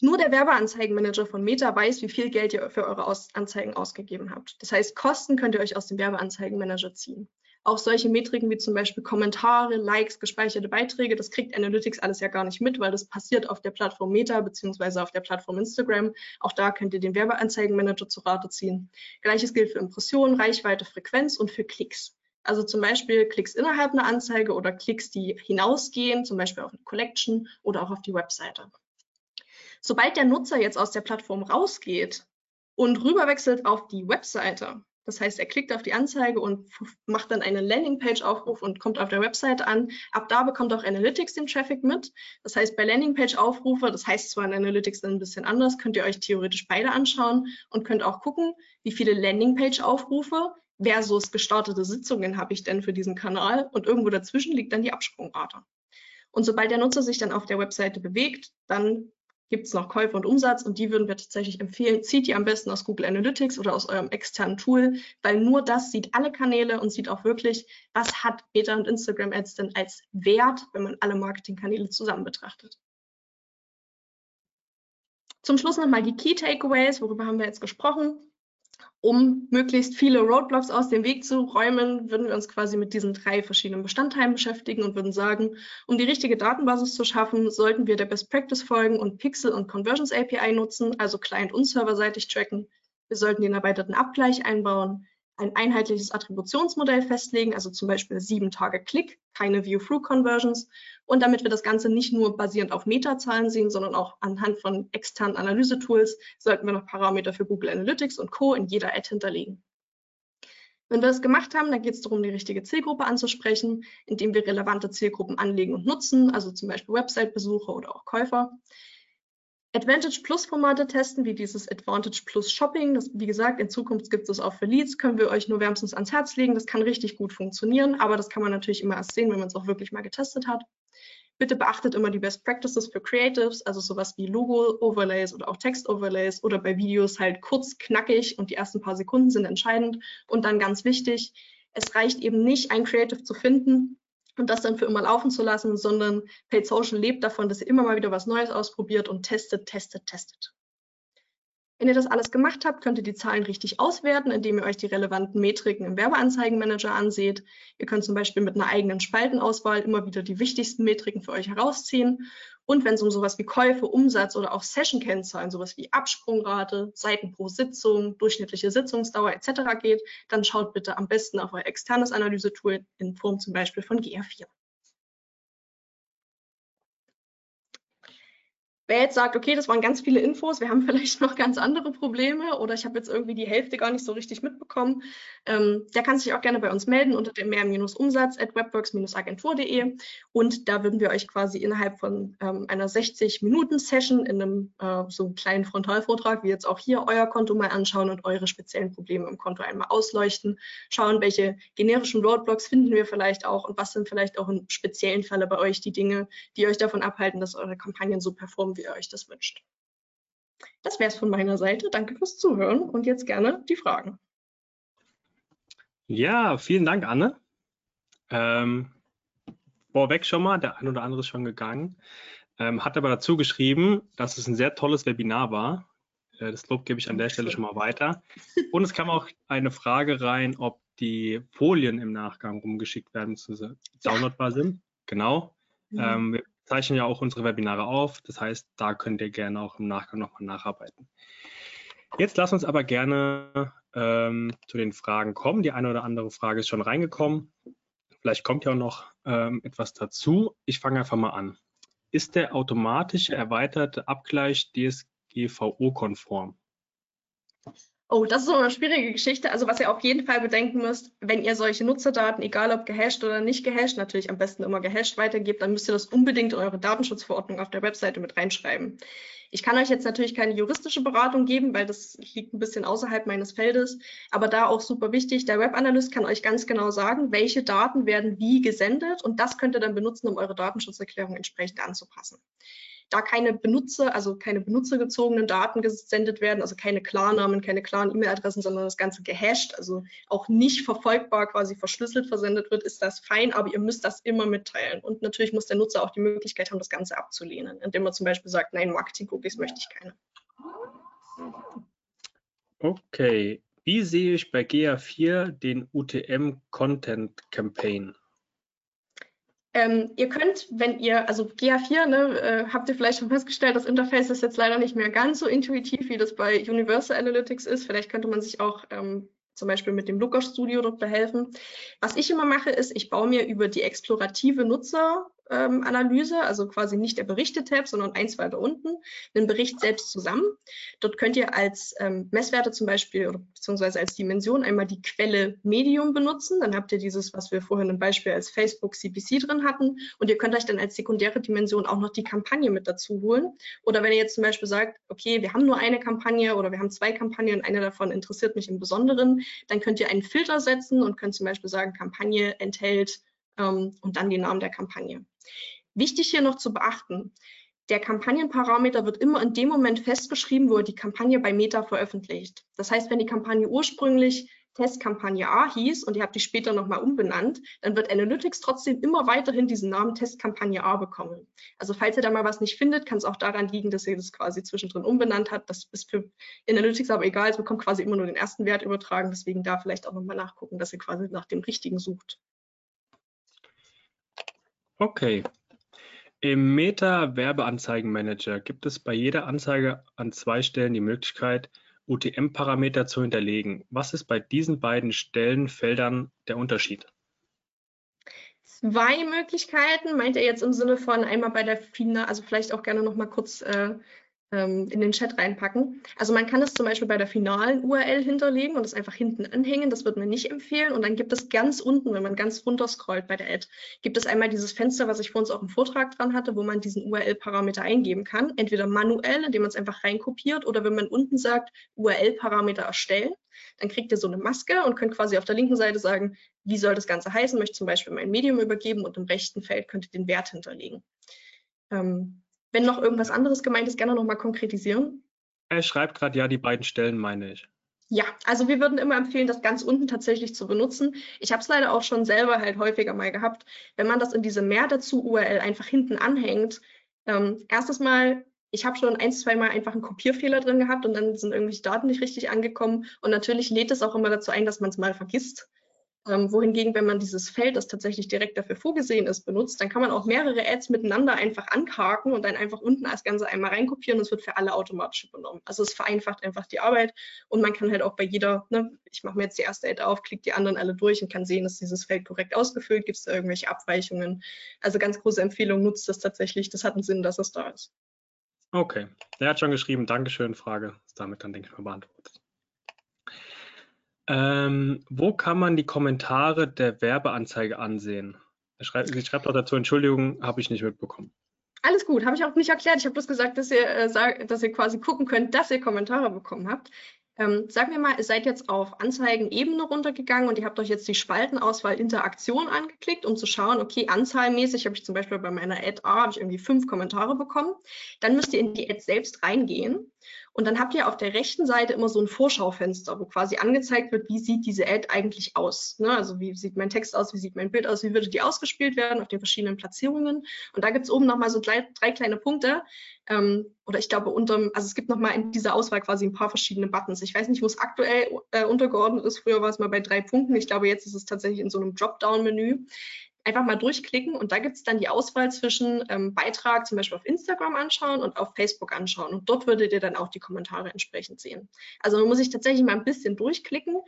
Nur der Werbeanzeigenmanager von Meta weiß, wie viel Geld ihr für eure Anzeigen ausgegeben habt. Das heißt, Kosten könnt ihr euch aus dem Werbeanzeigenmanager ziehen. Auch solche Metriken wie zum Beispiel Kommentare, Likes, gespeicherte Beiträge, das kriegt Analytics alles ja gar nicht mit, weil das passiert auf der Plattform Meta beziehungsweise auf der Plattform Instagram. Auch da könnt ihr den Werbeanzeigenmanager zu Rate ziehen. Gleiches gilt für Impressionen, Reichweite, Frequenz und für Klicks. Also zum Beispiel Klicks innerhalb einer Anzeige oder Klicks, die hinausgehen, zum Beispiel auf eine Collection oder auch auf die Webseite. Sobald der Nutzer jetzt aus der Plattform rausgeht und rüberwechselt auf die Webseite, das heißt, er klickt auf die Anzeige und macht dann einen Landingpage-Aufruf und kommt auf der Website an. Ab da bekommt auch Analytics den Traffic mit. Das heißt, bei Landingpage-Aufrufe, das heißt zwar in Analytics dann ein bisschen anders, könnt ihr euch theoretisch beide anschauen und könnt auch gucken, wie viele Landingpage-Aufrufe versus gestartete Sitzungen habe ich denn für diesen Kanal und irgendwo dazwischen liegt dann die Absprungrate. Und sobald der Nutzer sich dann auf der Webseite bewegt, dann gibt es noch Käufe und Umsatz und die würden wir tatsächlich empfehlen. Zieht die am besten aus Google Analytics oder aus eurem externen Tool, weil nur das sieht alle Kanäle und sieht auch wirklich, was hat Beta und Instagram Ads denn als Wert, wenn man alle Marketingkanäle zusammen betrachtet. Zum Schluss nochmal die Key Takeaways, worüber haben wir jetzt gesprochen um möglichst viele Roadblocks aus dem Weg zu räumen, würden wir uns quasi mit diesen drei verschiedenen Bestandteilen beschäftigen und würden sagen, um die richtige Datenbasis zu schaffen, sollten wir der Best Practice folgen und Pixel und Conversions API nutzen, also Client- und serverseitig tracken. Wir sollten den erweiterten Abgleich einbauen ein einheitliches Attributionsmodell festlegen, also zum Beispiel sieben Tage Klick, keine View-Through-Conversions. Und damit wir das Ganze nicht nur basierend auf Metazahlen sehen, sondern auch anhand von externen Analysetools, sollten wir noch Parameter für Google Analytics und Co. in jeder Ad hinterlegen. Wenn wir das gemacht haben, dann geht es darum, die richtige Zielgruppe anzusprechen, indem wir relevante Zielgruppen anlegen und nutzen, also zum Beispiel Website-Besucher oder auch Käufer. Advantage Plus Formate testen, wie dieses Advantage Plus Shopping. Das, wie gesagt, in Zukunft gibt es auch für Leads, können wir euch nur wärmstens ans Herz legen. Das kann richtig gut funktionieren, aber das kann man natürlich immer erst sehen, wenn man es auch wirklich mal getestet hat. Bitte beachtet immer die Best Practices für Creatives, also sowas wie Logo-Overlays oder auch Text-Overlays oder bei Videos halt kurz, knackig und die ersten paar Sekunden sind entscheidend. Und dann ganz wichtig, es reicht eben nicht, ein Creative zu finden, und das dann für immer laufen zu lassen, sondern Paid Social lebt davon, dass ihr immer mal wieder was Neues ausprobiert und testet, testet, testet. Wenn ihr das alles gemacht habt, könnt ihr die Zahlen richtig auswerten, indem ihr euch die relevanten Metriken im Werbeanzeigenmanager anseht. Ihr könnt zum Beispiel mit einer eigenen Spaltenauswahl immer wieder die wichtigsten Metriken für euch herausziehen. Und wenn es um sowas wie Käufe, Umsatz oder auch Session-Kennzahlen, sowas wie Absprungrate, Seiten pro Sitzung, durchschnittliche Sitzungsdauer etc. geht, dann schaut bitte am besten auf euer externes Analysetool in Form zum Beispiel von GA4. Wer jetzt sagt, okay, das waren ganz viele Infos, wir haben vielleicht noch ganz andere Probleme oder ich habe jetzt irgendwie die Hälfte gar nicht so richtig mitbekommen, ähm, der kann sich auch gerne bei uns melden unter dem mehr-umsatz at webworks-agentur.de und da würden wir euch quasi innerhalb von ähm, einer 60-Minuten-Session in einem äh, so kleinen Frontalvortrag, wie jetzt auch hier, euer Konto mal anschauen und eure speziellen Probleme im Konto einmal ausleuchten, schauen, welche generischen Roadblocks finden wir vielleicht auch und was sind vielleicht auch in speziellen Fälle bei euch die Dinge, die euch davon abhalten, dass eure Kampagnen so performen, wie ihr euch das wünscht. Das wäre es von meiner Seite. Danke fürs Zuhören und jetzt gerne die Fragen. Ja, vielen Dank, Anne. Ähm, vorweg schon mal, der ein oder andere ist schon gegangen, ähm, hat aber dazu geschrieben, dass es ein sehr tolles Webinar war. Äh, das Lob gebe ich an der Stelle schon mal weiter. Und es kam auch eine Frage rein, ob die Folien im Nachgang rumgeschickt werden, downloadbar sind. Genau. Mhm. Ähm, wir zeichnen ja auch unsere Webinare auf. Das heißt, da könnt ihr gerne auch im Nachgang nochmal nacharbeiten. Jetzt lasst uns aber gerne ähm, zu den Fragen kommen. Die eine oder andere Frage ist schon reingekommen. Vielleicht kommt ja auch noch ähm, etwas dazu. Ich fange einfach mal an. Ist der automatische erweiterte Abgleich DSGVO-konform? Oh, das ist so eine schwierige Geschichte. Also was ihr auf jeden Fall bedenken müsst, wenn ihr solche Nutzerdaten, egal ob gehasht oder nicht gehasht, natürlich am besten immer gehasht weitergebt, dann müsst ihr das unbedingt in eure Datenschutzverordnung auf der Webseite mit reinschreiben. Ich kann euch jetzt natürlich keine juristische Beratung geben, weil das liegt ein bisschen außerhalb meines Feldes, aber da auch super wichtig, der Webanalyst kann euch ganz genau sagen, welche Daten werden wie gesendet und das könnt ihr dann benutzen, um eure Datenschutzerklärung entsprechend anzupassen da keine Benutzer, also keine benutzergezogenen Daten gesendet werden, also keine Klarnamen, keine klaren E-Mail-Adressen, sondern das Ganze gehasht, also auch nicht verfolgbar, quasi verschlüsselt versendet wird, ist das fein, aber ihr müsst das immer mitteilen. Und natürlich muss der Nutzer auch die Möglichkeit haben, das Ganze abzulehnen, indem er zum Beispiel sagt, nein, Marketing-Cookies möchte ich keine. Okay, Wie sehe ich bei GA4 den UTM Content Campaign? Ähm, ihr könnt, wenn ihr, also GA4, ne, äh, habt ihr vielleicht schon festgestellt, das Interface ist jetzt leider nicht mehr ganz so intuitiv, wie das bei Universal Analytics ist. Vielleicht könnte man sich auch ähm, zum Beispiel mit dem Looker Studio dort behelfen. Was ich immer mache, ist, ich baue mir über die explorative Nutzer ähm, Analyse, also quasi nicht der Berichte-Tab, sondern eins weiter unten, den Bericht selbst zusammen. Dort könnt ihr als ähm, Messwerte zum Beispiel oder beziehungsweise als Dimension einmal die Quelle Medium benutzen. Dann habt ihr dieses, was wir vorhin im Beispiel als Facebook CPC drin hatten. Und ihr könnt euch dann als sekundäre Dimension auch noch die Kampagne mit dazu holen. Oder wenn ihr jetzt zum Beispiel sagt, okay, wir haben nur eine Kampagne oder wir haben zwei Kampagnen und eine davon interessiert mich im Besonderen, dann könnt ihr einen Filter setzen und könnt zum Beispiel sagen, Kampagne enthält ähm, und dann den Namen der Kampagne. Wichtig hier noch zu beachten, der Kampagnenparameter wird immer in dem Moment festgeschrieben, wo er die Kampagne bei Meta veröffentlicht. Das heißt, wenn die Kampagne ursprünglich Testkampagne A hieß und ihr habt die später nochmal umbenannt, dann wird Analytics trotzdem immer weiterhin diesen Namen Testkampagne A bekommen. Also falls ihr da mal was nicht findet, kann es auch daran liegen, dass ihr das quasi zwischendrin umbenannt habt. Das ist für Analytics aber egal, es bekommt quasi immer nur den ersten Wert übertragen. Deswegen da vielleicht auch nochmal nachgucken, dass ihr quasi nach dem richtigen sucht. Okay. Im Meta-Werbeanzeigenmanager gibt es bei jeder Anzeige an zwei Stellen die Möglichkeit, UTM-Parameter zu hinterlegen. Was ist bei diesen beiden Stellenfeldern der Unterschied? Zwei Möglichkeiten, meint er jetzt im Sinne von einmal bei der FINA, also vielleicht auch gerne noch mal kurz äh, ähm, in den Chat reinpacken. Also man kann es zum Beispiel bei der finalen URL hinterlegen und es einfach hinten anhängen. Das wird man nicht empfehlen. Und dann gibt es ganz unten, wenn man ganz runter scrollt bei der Ad, gibt es einmal dieses Fenster, was ich vor uns auch im Vortrag dran hatte, wo man diesen URL-Parameter eingeben kann. Entweder manuell, indem man es einfach reinkopiert, oder wenn man unten sagt, URL-Parameter erstellen, dann kriegt ihr so eine Maske und könnt quasi auf der linken Seite sagen, wie soll das Ganze heißen, möchte zum Beispiel mein Medium übergeben und im rechten Feld könnt ihr den Wert hinterlegen. Ähm, wenn noch irgendwas anderes gemeint ist, gerne nochmal konkretisieren. Er schreibt gerade, ja, die beiden Stellen meine ich. Ja, also wir würden immer empfehlen, das ganz unten tatsächlich zu benutzen. Ich habe es leider auch schon selber halt häufiger mal gehabt, wenn man das in diese Mehr dazu URL einfach hinten anhängt. Ähm, erstes Mal, ich habe schon ein, zwei Mal einfach einen Kopierfehler drin gehabt und dann sind irgendwelche Daten nicht richtig angekommen. Und natürlich lädt es auch immer dazu ein, dass man es mal vergisst. Ähm, wohingegen, wenn man dieses Feld, das tatsächlich direkt dafür vorgesehen ist, benutzt, dann kann man auch mehrere Ads miteinander einfach ankarken und dann einfach unten als Ganze einmal reinkopieren und es wird für alle automatisch übernommen. Also es vereinfacht einfach die Arbeit und man kann halt auch bei jeder, ne, ich mache mir jetzt die erste Ad auf, klicke die anderen alle durch und kann sehen, ist dieses Feld korrekt ausgefüllt, gibt es da irgendwelche Abweichungen. Also ganz große Empfehlung, nutzt das tatsächlich, das hat einen Sinn, dass es da ist. Okay, der hat schon geschrieben, Dankeschön, Frage ist damit dann, denke ich mal, beantwortet. Ähm, wo kann man die Kommentare der Werbeanzeige ansehen? Schreibt, sie schreibt auch dazu, Entschuldigung, habe ich nicht mitbekommen. Alles gut, habe ich auch nicht erklärt. Ich habe bloß gesagt, dass ihr, äh, sag, dass ihr quasi gucken könnt, dass ihr Kommentare bekommen habt. Ähm, sagen wir mal, ihr seid jetzt auf Anzeigenebene runtergegangen und ihr habt euch jetzt die Spaltenauswahl Interaktion angeklickt, um zu schauen, okay, anzahlmäßig habe ich zum Beispiel bei meiner Ad A ich irgendwie fünf Kommentare bekommen. Dann müsst ihr in die Ad selbst reingehen und dann habt ihr auf der rechten Seite immer so ein Vorschaufenster, wo quasi angezeigt wird, wie sieht diese Ad eigentlich aus. Ne? Also wie sieht mein Text aus, wie sieht mein Bild aus, wie würde die ausgespielt werden auf den verschiedenen Platzierungen. Und da gibt es oben nochmal so drei, drei kleine Punkte. Ähm, oder ich glaube, unterm, also es gibt nochmal in dieser Auswahl quasi ein paar verschiedene Buttons. Ich weiß nicht, wo es aktuell äh, untergeordnet ist. Früher war es mal bei drei Punkten. Ich glaube, jetzt ist es tatsächlich in so einem Dropdown-Menü einfach mal durchklicken und da gibt es dann die Auswahl zwischen ähm, Beitrag zum Beispiel auf Instagram anschauen und auf Facebook anschauen und dort würdet ihr dann auch die Kommentare entsprechend sehen. Also man muss sich tatsächlich mal ein bisschen durchklicken.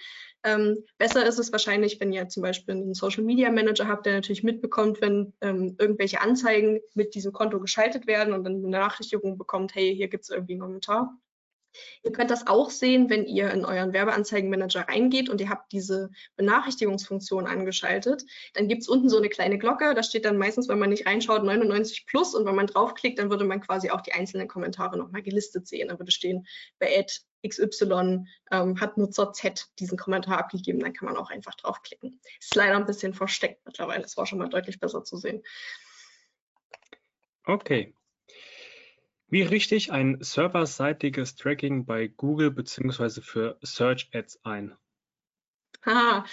Ähm, besser ist es wahrscheinlich, wenn ihr zum Beispiel einen Social Media Manager habt, der natürlich mitbekommt, wenn ähm, irgendwelche Anzeigen mit diesem Konto geschaltet werden und dann eine Benachrichtigung bekommt, hey, hier gibt es irgendwie einen Kommentar. Ihr könnt das auch sehen, wenn ihr in euren Werbeanzeigenmanager reingeht und ihr habt diese Benachrichtigungsfunktion angeschaltet. Dann gibt es unten so eine kleine Glocke, da steht dann meistens, wenn man nicht reinschaut, 99 plus und wenn man draufklickt, dann würde man quasi auch die einzelnen Kommentare nochmal gelistet sehen. Dann würde stehen, bei Ad XY ähm, hat Nutzer Z diesen Kommentar abgegeben, dann kann man auch einfach draufklicken. Ist leider ein bisschen versteckt mittlerweile, es war schon mal deutlich besser zu sehen. Okay, wie richte ich ein serverseitiges Tracking bei Google bzw. für Search Ads ein? Ha,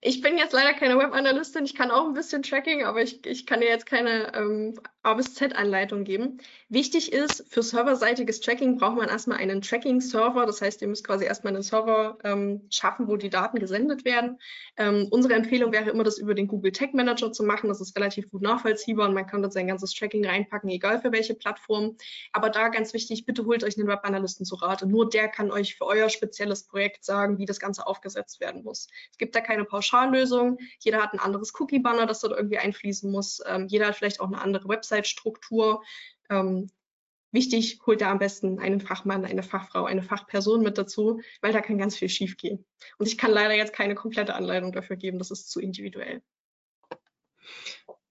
ich bin jetzt leider keine Web-Analystin, ich kann auch ein bisschen Tracking, aber ich, ich kann dir jetzt keine ähm, A bis Z-Anleitung geben. Wichtig ist, für serverseitiges Tracking braucht man erstmal einen Tracking-Server. Das heißt, ihr müsst quasi erstmal einen Server ähm, schaffen, wo die Daten gesendet werden. Ähm, unsere Empfehlung wäre immer, das über den Google Tag Manager zu machen. Das ist relativ gut nachvollziehbar und man kann dort sein ganzes Tracking reinpacken, egal für welche Plattform. Aber da ganz wichtig, bitte holt euch einen Webanalysten zu Rate. Nur der kann euch für euer spezielles Projekt sagen, wie das Ganze aufgesetzt werden muss. Es gibt da keine Pauschallösung. Jeder hat ein anderes Cookie-Banner, das dort irgendwie einfließen muss. Ähm, jeder hat vielleicht auch eine andere Website-Struktur. Ähm, wichtig, holt da am besten einen Fachmann, eine Fachfrau, eine Fachperson mit dazu, weil da kann ganz viel schiefgehen. Und ich kann leider jetzt keine komplette Anleitung dafür geben, das ist zu individuell.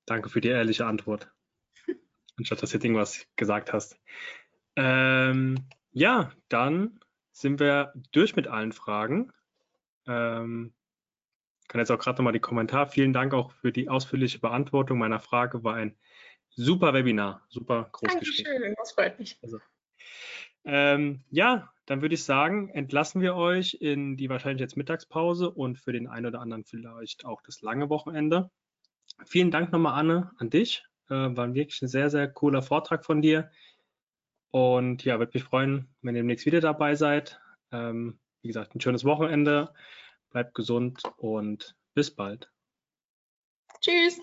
Danke für die ehrliche Antwort. Anstatt dass du jetzt irgendwas gesagt hast. Ähm, ja, dann sind wir durch mit allen Fragen. Ähm, kann jetzt auch gerade nochmal die Kommentar. Vielen Dank auch für die ausführliche Beantwortung meiner Frage. War ein super Webinar, super groß Dankeschön, geschrieben. das freut mich. Also, ähm, ja, dann würde ich sagen, entlassen wir euch in die wahrscheinlich jetzt Mittagspause und für den einen oder anderen vielleicht auch das lange Wochenende. Vielen Dank nochmal, Anne, an dich. Äh, war wirklich ein sehr, sehr cooler Vortrag von dir. Und ja, würde mich freuen, wenn ihr demnächst wieder dabei seid. Ähm, wie gesagt, ein schönes Wochenende. Bleibt gesund und bis bald. Tschüss.